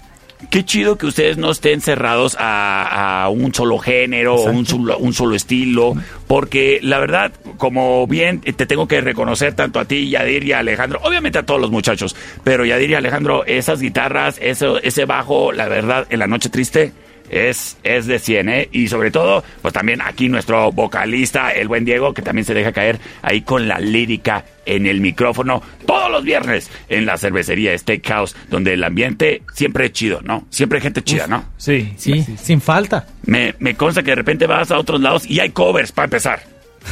Qué chido que ustedes no estén cerrados a, a un solo género o un solo, un solo estilo, porque la verdad, como bien te tengo que reconocer tanto a ti, Yadir y a Alejandro, obviamente a todos los muchachos, pero Yadir y Alejandro, esas guitarras, ese bajo, la verdad, en la noche triste, es, es de 100, ¿eh? Y sobre todo, pues también aquí nuestro vocalista, el buen Diego, que también se deja caer ahí con la lírica en el micrófono todos los viernes en la cervecería Steakhouse, donde el ambiente siempre es chido, ¿no? Siempre hay gente chida, ¿no? Sí. Sí, sin falta. Me, me consta que de repente vas a otros lados y hay covers para empezar.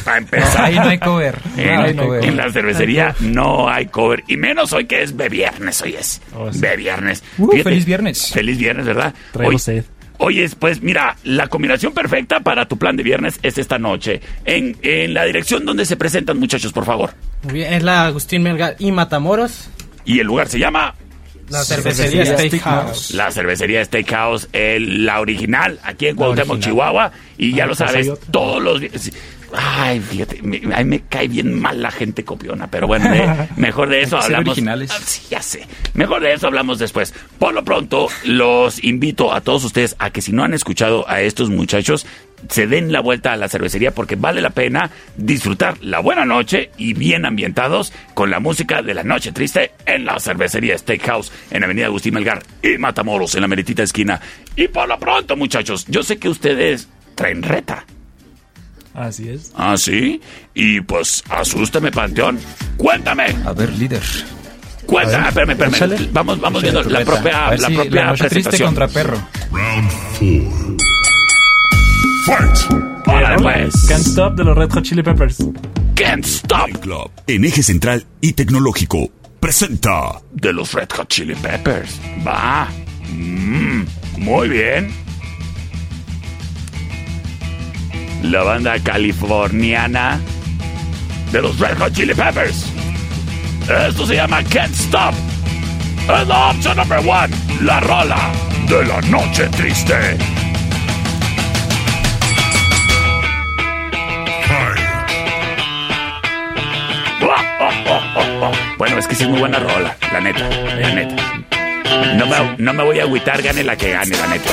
Para empezar. Ahí no hay cover. En, [LAUGHS] no hay cover. en la cervecería no hay cover. Y menos hoy que es de viernes, hoy es. Oh, sí. De viernes. Uh, Fíjate, feliz viernes. Feliz viernes, ¿verdad? Traigo Hoy- sed. Oye, pues mira, la combinación perfecta para tu plan de viernes es esta noche. En, en la dirección donde se presentan, muchachos, por favor. Muy bien, es la Agustín Melgar y Matamoros. Y el lugar se llama La cervecería Cervecería Steakhouse. la cervecería Steakhouse, el- la original, aquí en Cuauhtémoc, original. Chihuahua. Y ya Ah, lo sabes, todos los días. Ay, fíjate, me, a mí me cae bien mal la gente copiona, pero bueno, de- [LAUGHS] mejor de eso hablamos. originales. Ah, sí, ya sé. Mejor de eso hablamos después. Por lo pronto, los invito a todos ustedes a que si no han escuchado a estos muchachos, se den la vuelta a la cervecería porque vale la pena disfrutar la buena noche y bien ambientados con la música de la noche triste en la cervecería Steakhouse en Avenida Agustín Melgar y Matamoros en la meritita esquina. Y por lo pronto, muchachos, yo sé que ustedes traen reta. Así es. ¿Ah, sí? Y pues, asústame, Panteón. Cuéntame. A ver, líder. Cuéntame, espérame, espérame. Échale. Vamos, vamos Échale viendo la propia, A ver la si propia la noche triste contra perro. Órale, pues. Can't Stop de los Red Hot Chili Peppers. Can't Stop Club, en eje central y tecnológico, presenta de los Red Hot Chili Peppers. Va. Mm, muy bien. La banda californiana de los Red Hot Chili Peppers. Esto se llama Can't Stop. Es la opción number one, la rola de la noche triste. [LAUGHS] Bueno, es que sí es muy buena rola, la neta, la neta. No me, no me voy a agüitar, gane la que gane, la neta.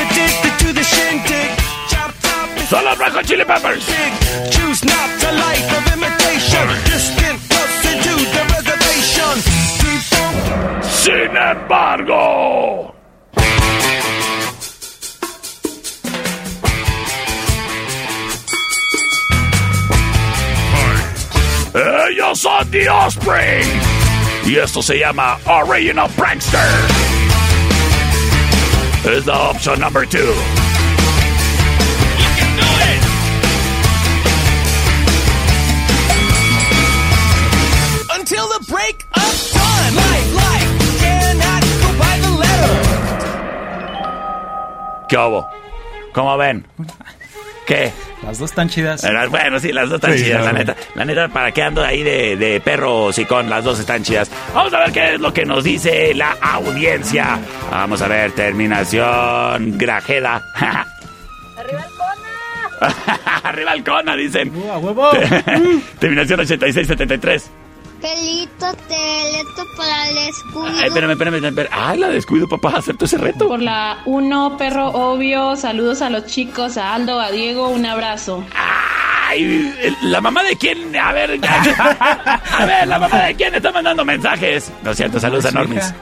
Red Hot Chili Peppers. Choose not Ellos son The Offspring. Y esto se llama Original Prankster. Es la opción number two. Until the break of time. Life, life cannot go by the letter. ¿Qué hubo? ¿Cómo ven? [LAUGHS] ¿Qué? Las dos están chidas. Bueno, sí, las dos están Sí, chidas, la neta. La neta, ¿para qué ando ahí de, de perro sicón? Las dos están chidas. Vamos a ver qué es lo que nos dice la audiencia. Vamos a ver, terminación grajeda. ¡Arriba el Cona! [LAUGHS] Arriba el cona, dicen. ¡A huevo! [LAUGHS] terminación 8673. Pelito, teleto para el escudo. Ay, espérame, espérame, espérame. Ay, la descuido, papá. Acepto ese reto. Por la 1, perro obvio. Saludos a los chicos, a Aldo, a Diego, un abrazo. Ay, ¿la mamá de quién? A ver, [LAUGHS] a ver, ¿la mamá de quién está mandando mensajes? Lo siento, saludos a Normis.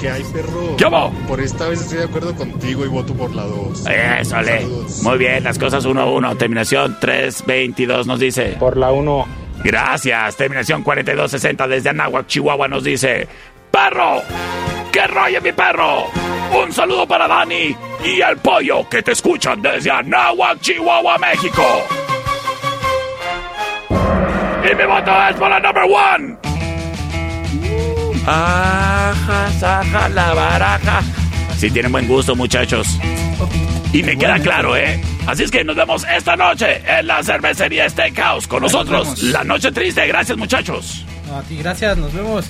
¿Qué hay, perro? ¿Qué hubo? Por esta vez estoy de acuerdo contigo y voto por la 2. Eso, le. Muy bien, las cosas 1-1. Terminación 322 nos dice. Por la 1. Gracias. Terminación 4260 desde Anáhuac, Chihuahua nos dice. ¡Perro! ¡Qué rollo, mi perro! Un saludo para Dani y el pollo que te escuchan desde Anáhuac, Chihuahua, México. Y mi voto es por la number one. Aja, saja, la baraja. Sí tienen buen gusto, muchachos. Y me queda claro, ¿eh? Así es que nos vemos esta noche en la cervecería Steakhouse con nos nosotros. La noche triste. Gracias, muchachos. A ti, gracias, nos vemos.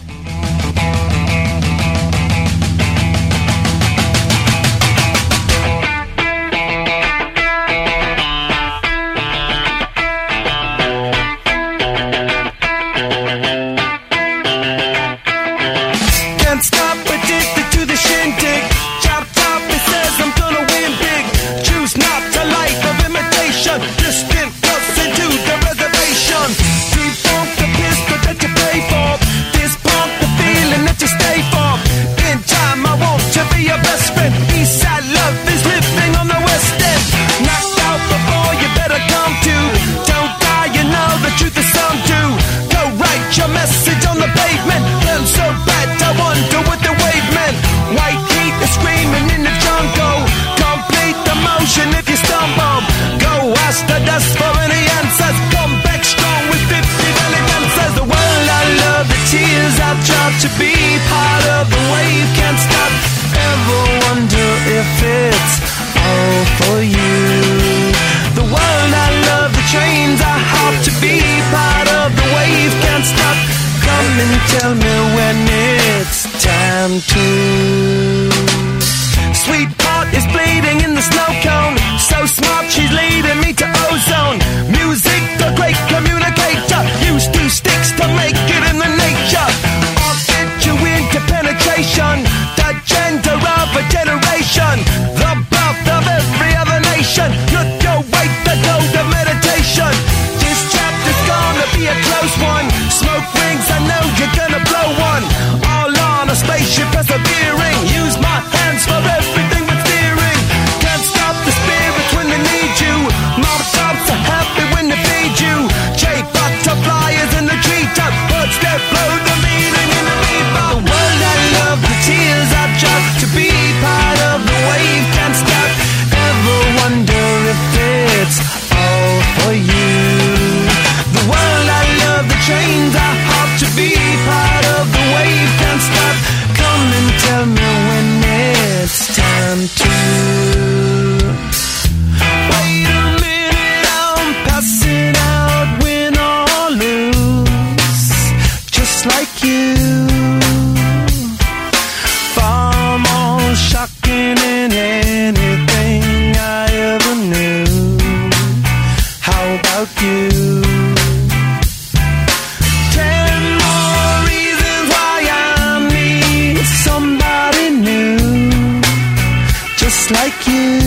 You. Ten more reasons why I need somebody new, just like you.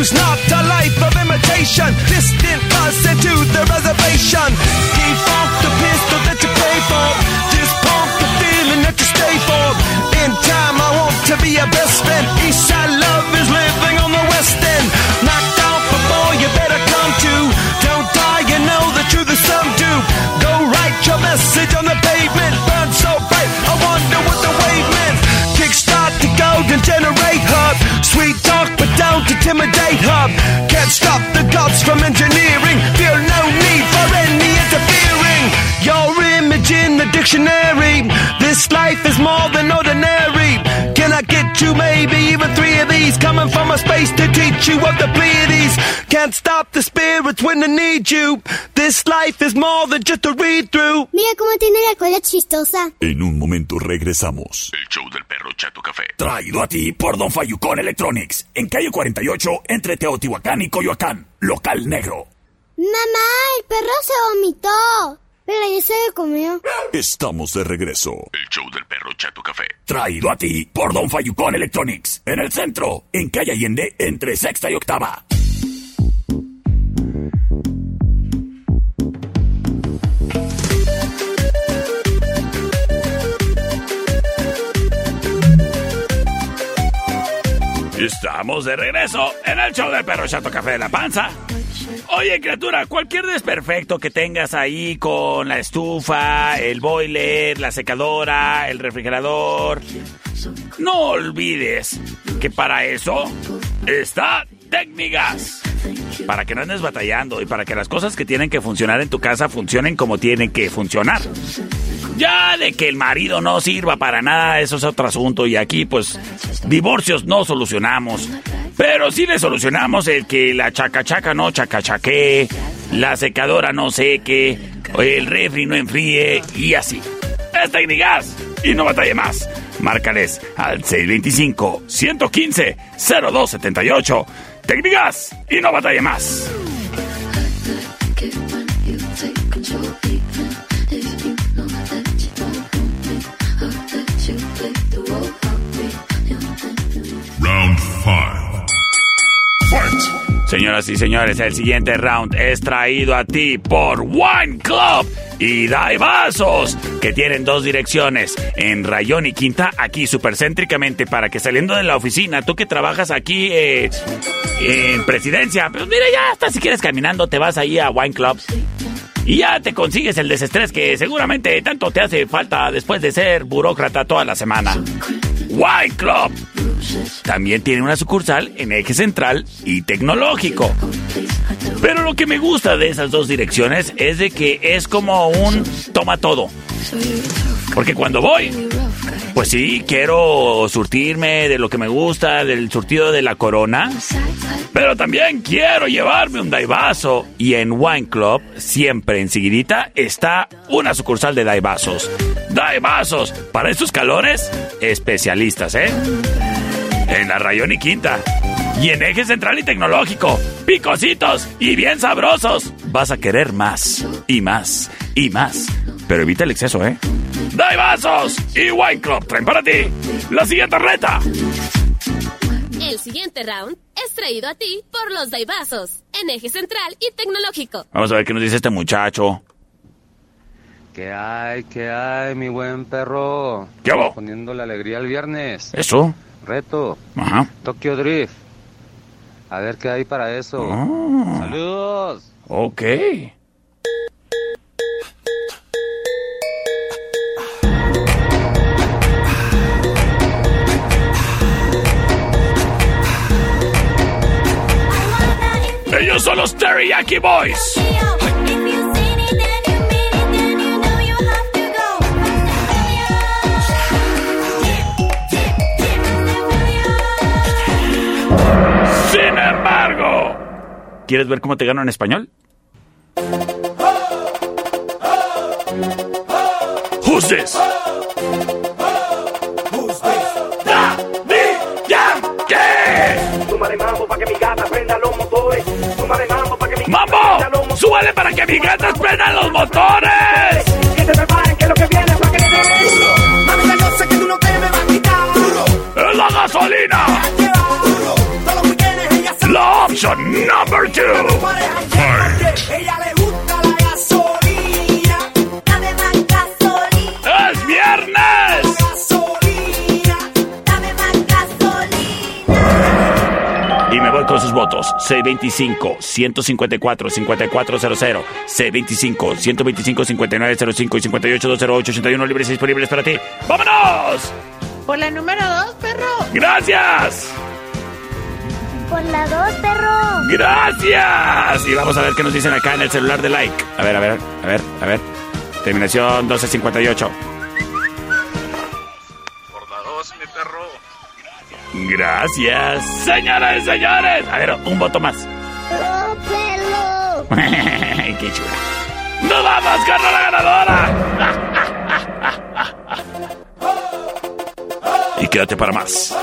Choose not a life of imitation. Distant us into the reservation. Defunct the pistol that you pay for. This pump the feeling that you stay for. In time, I want to be your best friend. Eastside love is living on the west end. Knocked out before you better come to. Don't die, you know the truth is some do. Go write your message on the pavement. Burn so bright, I wonder what the wave meant. Kickstart the golden generate hub. Sweet but don't intimidate hub. Can't stop the gods from engineering. Feel no need for any interfering. Your image in the dictionary. This life is more than ordinary. Can I get you maybe even three of these? Coming from a space to teach you of the Pleiades. Can't stop the spirits when they need you. This life is more than just a read through. Mira cómo tiene la cola chistosa. En un momento regresamos. El show del perro Chato Café. Traído a ti por Don Fayucón Electronics. En calle 48, entre Teotihuacán y Coyoacán. Local negro. Mamá, el perro se vomitó. Pero ya se lo comió. Estamos de regreso. El show del perro Chato Café. Traído a ti por Don Fayucón Electronics. En el centro, en calle Allende, entre sexta y octava. Estamos de regreso en el show del perro Chato Café de la Panza. Oye, criatura, cualquier desperfecto que tengas ahí con la estufa, el boiler, la secadora, el refrigerador, no olvides que para eso está Tecnigas. Para que no andes batallando y para que las cosas que tienen que funcionar en tu casa funcionen como tienen que funcionar. Ya de que el marido no sirva para nada, eso es otro asunto. Y aquí, pues, divorcios no solucionamos. Pero sí le solucionamos el que la chacachaca no chacachaque, la secadora no seque, el refri no enfríe y así. Es Tecnigas y no batalle más. Márcales al 625-115-0278. Tecnigas y no batalle más. Round 5. Señoras y señores, el siguiente round es traído a ti por Wine Club y Vasos, que tienen dos direcciones, en Rayón y Quinta, aquí supercéntricamente, para que saliendo de la oficina, tú que trabajas aquí eh, en Presidencia, pues mira, ya hasta si quieres caminando, te vas ahí a Wine Club. Y ya te consigues el desestrés que seguramente tanto te hace falta después de ser burócrata toda la semana. Wine Club. También tiene una sucursal en eje central y tecnológico. Pero lo que me gusta de esas dos direcciones es de que es como un toma todo. Porque cuando voy, pues sí, quiero surtirme de lo que me gusta, del surtido de la corona. Pero también quiero llevarme un daivaso. Y en Wine Club, siempre enseguidita, está una sucursal de daivasos. Daivasos, para estos calores, especialistas, ¿eh? En la Rayón y Quinta. Y en eje central y tecnológico. Picositos y bien sabrosos. Vas a querer más y más y más. Pero evita el exceso, ¿eh? Daivasos y Wine Club traen para ti la siguiente reta. El siguiente round es traído a ti por los Daibazos, en eje central y tecnológico. Vamos a ver qué nos dice este muchacho. ¿Qué hay? ¿Qué hay, mi buen perro? ¿Qué hago? Poniendo la alegría el viernes. Eso. Reto. Ajá. Tokyo Drift. A ver qué hay para eso. Ah. Saludos. Ok. son los Teriyaki Boys. Sin embargo, ¿quieres ver cómo te gano en español? que mis gatas prendan los motores. Que te preparen, que lo que viene para que te den duro. Mami, yo sé que tú no te me vas a quitar. Duro. Es la gasolina. Duro. Todos ella. La option number two. Sus votos. C25-154-5400, C25-125-5905 y 58-208-81 libres y disponibles para ti. ¡Vámonos! Por la número 2, perro. ¡Gracias! Por la 2, perro. ¡Gracias! Y vamos a ver qué nos dicen acá en el celular de like. A ver, a ver, a ver, a ver. Terminación 1258. Por la 2, mi perro. Gracias. Señoras y señores. A ver, un voto más. [LAUGHS] ¡Qué chula! ¡No vamos, con la ganadora! [LAUGHS] y quédate para más.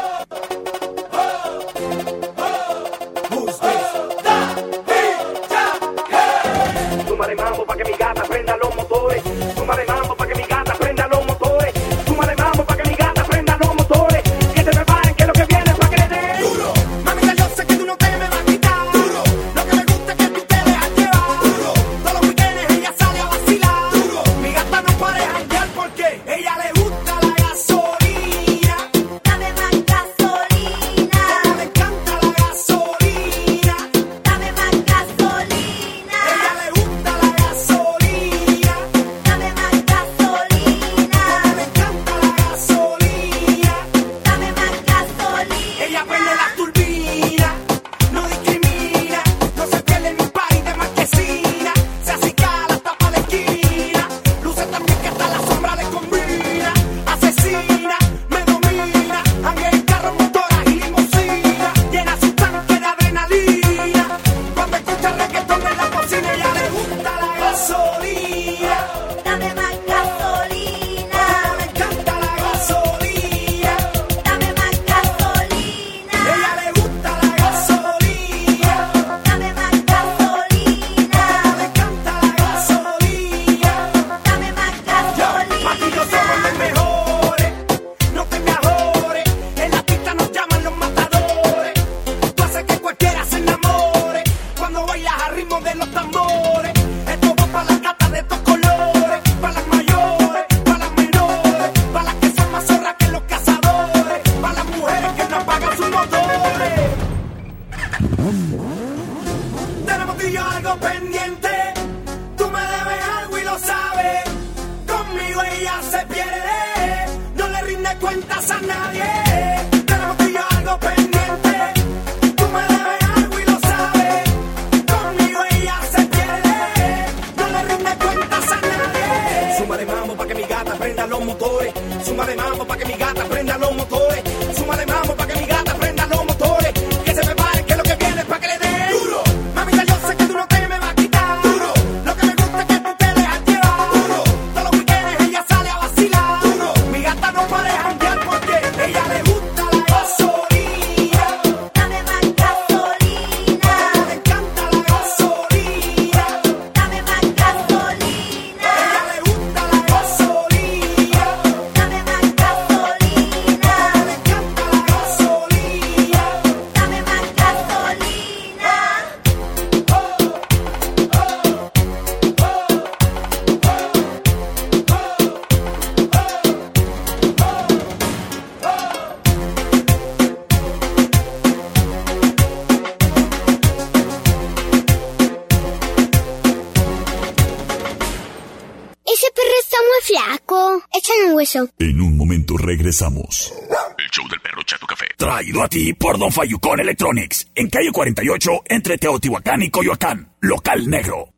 regresamos. El show del perro Chato Café. Traído a ti por Don Fayucón Electronics. En calle 48, entre Teotihuacán y Coyoacán. Local negro.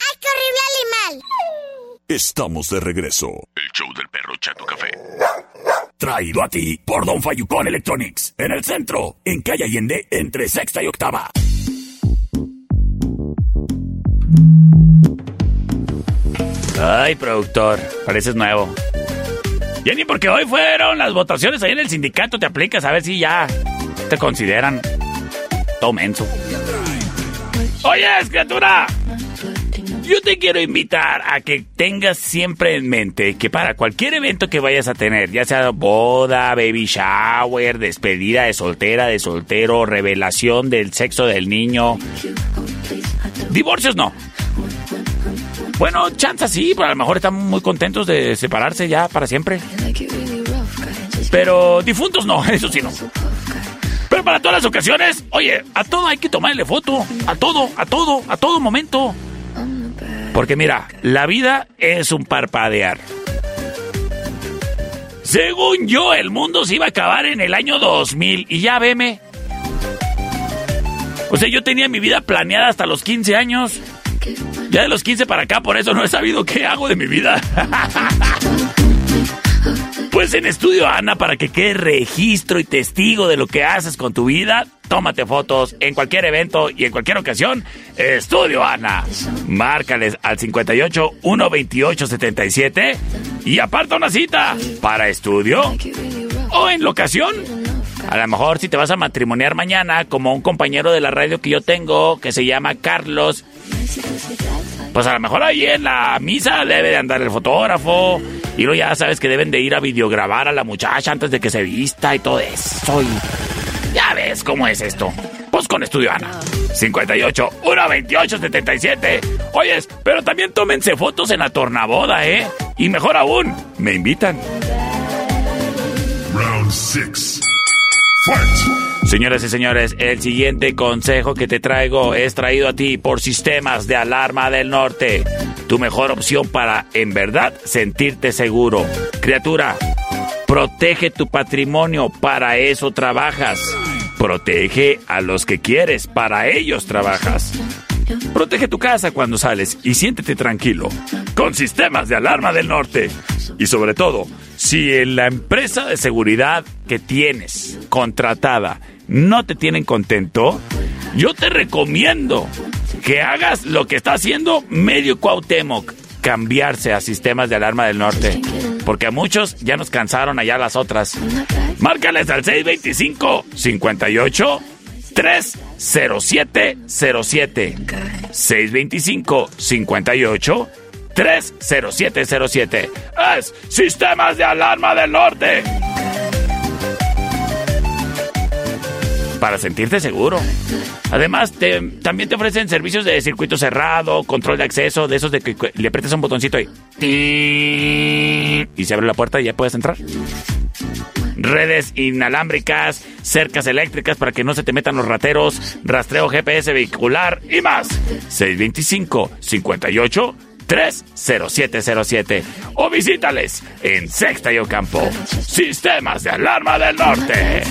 ¡Ay, qué horrible animal! Estamos de regreso. El show del perro Chato Café. Traído a ti por Don Fayucón Electronics. En el centro, en calle Allende, entre sexta y octava. Ay, productor, pareces nuevo. Jenny, porque hoy fueron las votaciones ahí en el sindicato, te aplicas a ver si ya te consideran todo menso. Oye, criatura, yo te quiero invitar a que tengas siempre en mente que para cualquier evento que vayas a tener, ya sea boda, baby shower, despedida de soltera, de soltero, revelación del sexo del niño, divorcios no. Bueno, chance sí, pero a lo mejor están muy contentos de separarse ya para siempre. Pero difuntos no, [LAUGHS] eso sí no. Pero para todas las ocasiones, oye, a todo hay que tomarle foto. A todo, a todo, a todo momento. Porque mira, la vida es un parpadear. Según yo, el mundo se iba a acabar en el año 2000 y ya veme. O sea, yo tenía mi vida planeada hasta los 15 años. Ya de los 15 para acá, por eso no he sabido qué hago de mi vida. [LAUGHS] Pues en Estudio Ana, para que quede registro y testigo de lo que haces con tu vida, tómate fotos en cualquier evento y en cualquier ocasión. Estudio Ana. Márcales al 58 128 77 y aparta una cita para estudio o en locación. A lo mejor si te vas a matrimoniar mañana, como un compañero de la radio que yo tengo, que se llama Carlos, pues a lo mejor ahí en la misa debe de andar el fotógrafo. Y luego ya sabes que deben de ir a videograbar a la muchacha antes de que se vista y todo eso. Y ya ves cómo es esto. Pues con Estudio Ana. 58 128 77. Oyes, pero también tómense fotos en la tornaboda, ¿eh? Y mejor aún, me invitan. Round 6. Fight. Señoras y señores, el siguiente consejo que te traigo es traído a ti por Sistemas de Alarma del Norte. Tu mejor opción para, en verdad, sentirte seguro. Criatura, protege tu patrimonio, para eso trabajas. Protege a los que quieres, para ellos trabajas. Protege tu casa cuando sales y siéntete tranquilo. Con Sistemas de Alarma del Norte. Y sobre todo, si en la empresa de seguridad que tienes contratada no te tienen contento, yo te recomiendo que hagas lo que está haciendo Medio Cuauhtémoc, cambiarse a sistemas de alarma del norte, porque a muchos ya nos cansaron allá las otras. Márcales al 625 58 30707 625 58 30707 es Sistemas de Alarma del Norte. Para sentirte seguro. Además, también te ofrecen servicios de circuito cerrado, control de acceso, de esos de que le aprietas un botoncito y... Y se abre la puerta y ya puedes entrar. Redes inalámbricas, cercas eléctricas para que no se te metan los rateros, rastreo GPS vehicular y más. 625 58 30707 o visítales en Sexta y Ocampo. Sistemas de Alarma del Norte.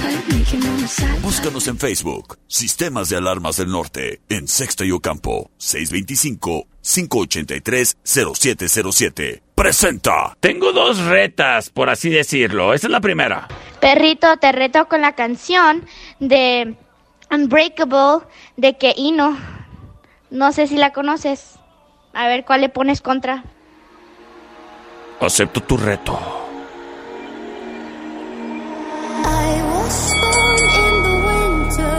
Búscanos en Facebook, Sistemas de Alarmas del Norte, en Sexto y Ocampo, 625-583-0707. Presenta. Tengo dos retas, por así decirlo. Esta es la primera. Perrito, te reto con la canción de Unbreakable de Keino. No sé si la conoces. A ver cuál le pones contra. Acepto tu reto. I was born in the winter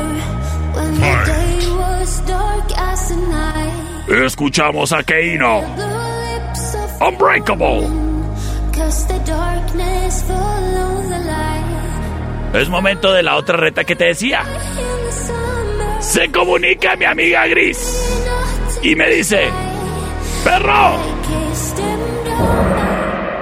when the day was dark as the night. Escuchamos a Keino. Unbreakable. Es momento de la otra reta que te decía. Se comunica mi amiga Gris y me dice, perro,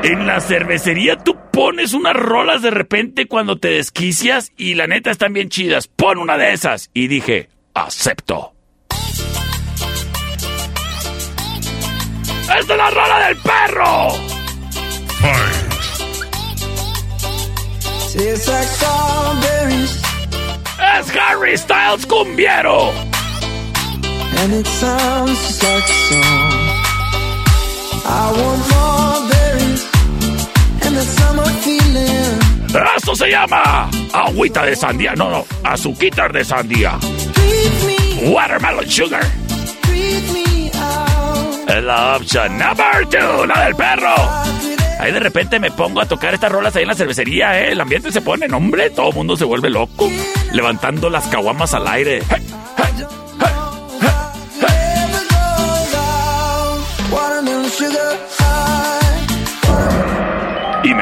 en la cervecería tú pones unas rolas de repente cuando te desquicias y la neta están bien chidas. Pon una de esas. Y dije, acepto. ¡Esta es la rola del perro! ¡Es Harry Styles Cumbiero! and it sounds just like a song. ¡Esto se llama agüita de sandía! No, no, azuquitar de sandía. Watermelon sugar. la opción number two, la del perro. Ahí de repente me pongo a tocar estas rolas ahí en la cervecería, ¿eh? El ambiente se pone, hombre, todo el mundo se vuelve loco. Levantando las caguamas al aire. ¡Hey! Watermelon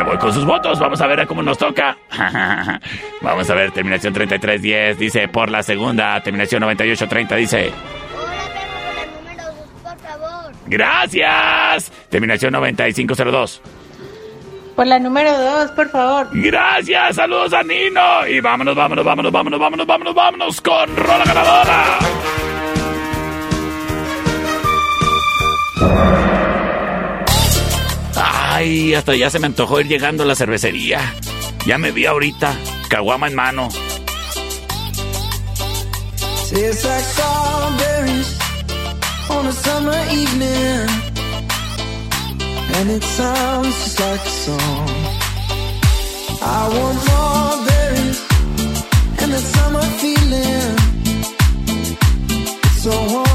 voy con sus votos. Vamos a ver a cómo nos toca. [LAUGHS] Vamos a ver, terminación 3310 dice por la segunda. Terminación 9830 dice. Gracias. Terminación 9502. Por la número dos, por favor. Gracias. Saludos a Nino. Y vámonos, vámonos, vámonos, vámonos, vámonos, vámonos, vámonos con Rola Ganadora. Ay, hasta ya se me antojó ir llegando a la cervecería. Ya me vi ahorita, caguama en mano. And it sounds just like a song. I want more berries and that summer feeling. It's so wonderful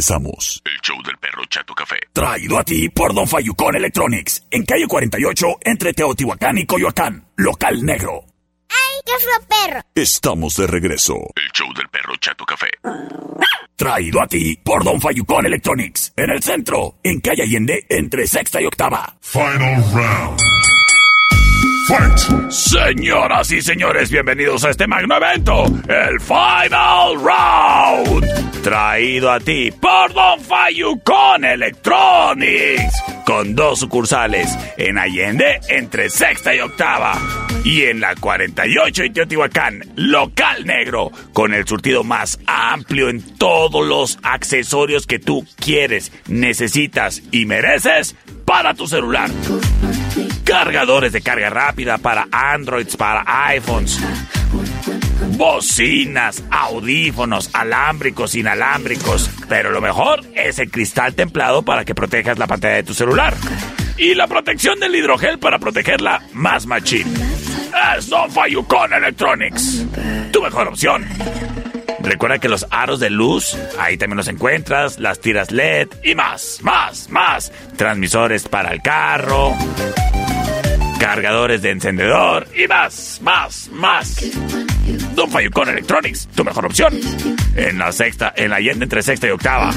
regresamos. El show del perro Chato Café. Traído a ti por Don Fayucón Electronics. En calle 48, entre Teotihuacán y Coyoacán. Local negro. ¡Ay, qué perro! Estamos de regreso. El show del perro Chato Café. Traído a ti por Don Fayucón Electronics. En el centro, en calle Allende, entre sexta y octava. Final round. Señoras y señores, bienvenidos a este magno evento, el Final Round. Traído a ti por Don Fayucón Electronics. con dos sucursales, en Allende entre sexta y octava, y en la 48 y Teotihuacán, local negro, con el surtido más amplio en todos los accesorios que tú quieres, necesitas y mereces para tu celular. Cargadores de carga rápida para Androids, para iPhones. Bocinas, audífonos, alámbricos, inalámbricos. Pero lo mejor es el cristal templado para que protejas la pantalla de tu celular. Y la protección del hidrogel para protegerla más machín. Es Sofa Yukon Electronics. Tu mejor opción. Recuerda que los aros de luz, ahí también los encuentras, las tiras LED y más, más, más. Transmisores para el carro, cargadores de encendedor y más, más, más. Don Electronics, tu mejor opción. En la sexta, en la Allende entre sexta y octava.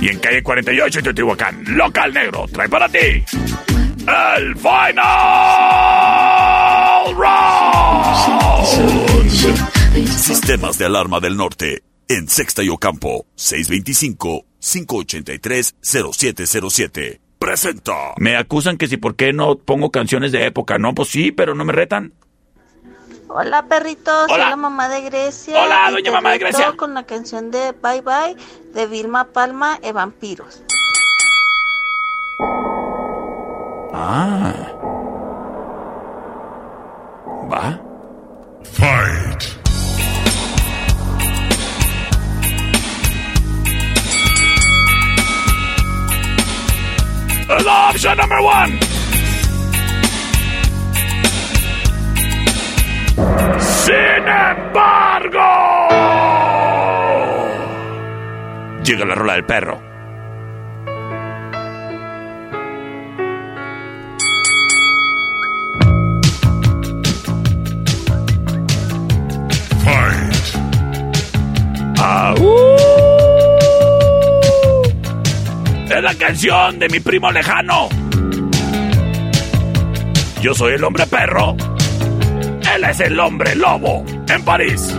Y en calle 48 y Teotihuacán, local negro, trae para ti. El Final Round. Sistemas de alarma del norte. En Sexta y Ocampo, 625-583-0707. Presenta. Me acusan que si por qué no pongo canciones de época. No, pues sí, pero no me retan. Hola perritos, Hola. soy la mamá de Grecia. Hola, doña mamá de Grecia. Con la canción de Bye Bye de Vilma Palma e Vampiros. Ah. Va. Fight. El option number one. Sin embargo. Llega la rola del perro. Fight. ¡Au! Es la canción de mi primo lejano. Yo soy el hombre perro. Él es el hombre lobo en París.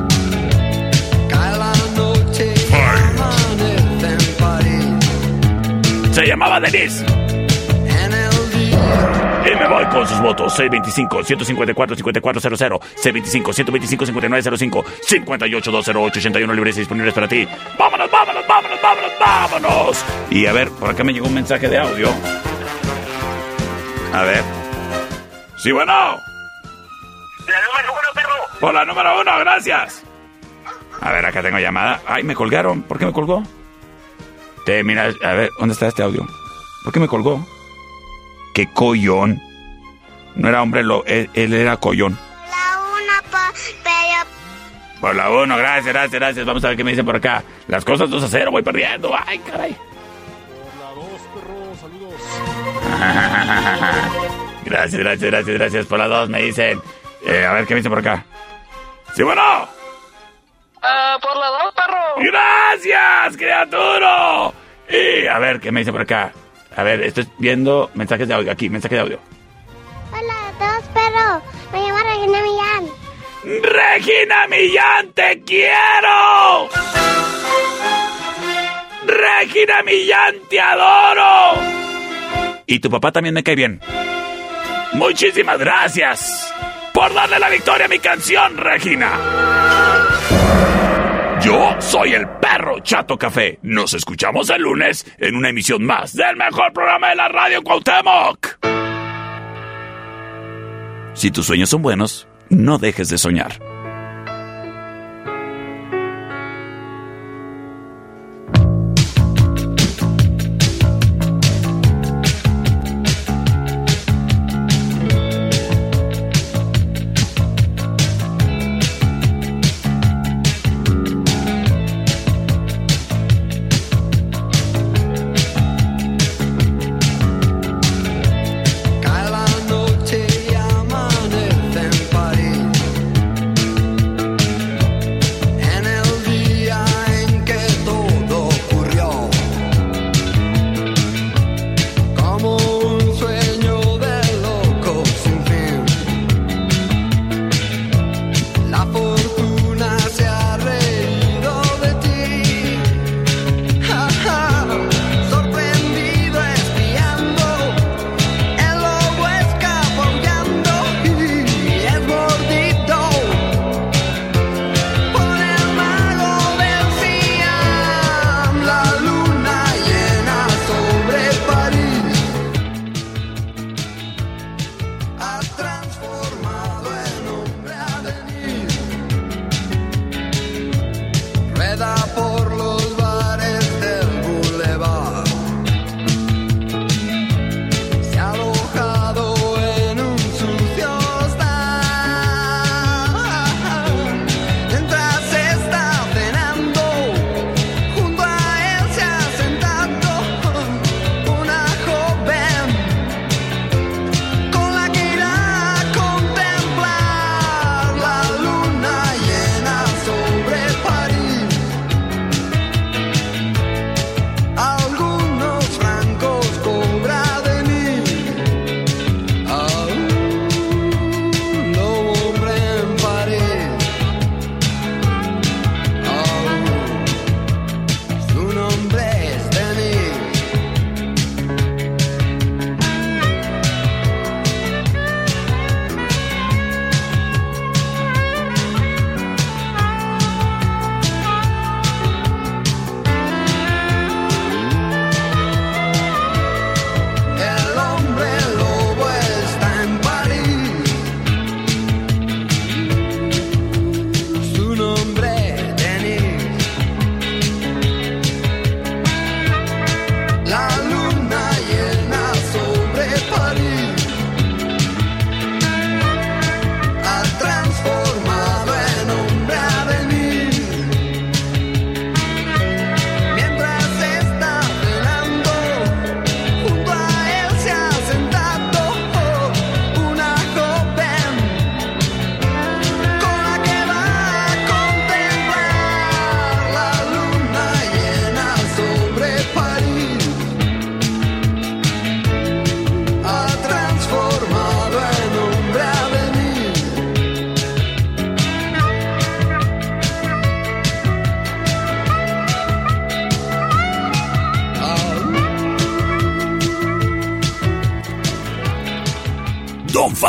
Se llamaba Denise. Y me voy con sus votos. 625-154-5400. 625-125-5905. 58-208-81 libres disponibles para ti. ¡Vámonos, vámonos, vámonos! Y a ver, por acá me llegó un mensaje de audio. A ver. Sí, bueno. La número uno, perro. Por la número uno, gracias. A ver, acá tengo llamada. Ay, me colgaron. ¿Por qué me colgó? Te, mira, a ver, ¿dónde está este audio? ¿Por qué me colgó? ¿Qué collón? No era hombre, lo, él, él era collón. La una pa, pero Por la uno, gracias, gracias, gracias. Vamos a ver qué me dice por acá. Las cosas 2 a 0, voy perdiendo. Ay, caray. [LAUGHS] Gracias, gracias, gracias, gracias por la dos, me dicen. Eh, a ver qué me dice por acá. Sí, bueno. Ah, por la dos, perro. Gracias, criatura. Y a ver qué me dice por acá. A ver, estoy viendo mensajes de audio aquí, mensaje de audio. hola a todos, pero me llamo Regina Millán. Regina Millán, te quiero. Regina Millán, te adoro. Y tu papá también me cae bien. Muchísimas gracias por darle la victoria a mi canción, Regina. Yo soy el perro Chato Café. Nos escuchamos el lunes en una emisión más del mejor programa de la radio Cuauhtémoc. Si tus sueños son buenos, no dejes de soñar.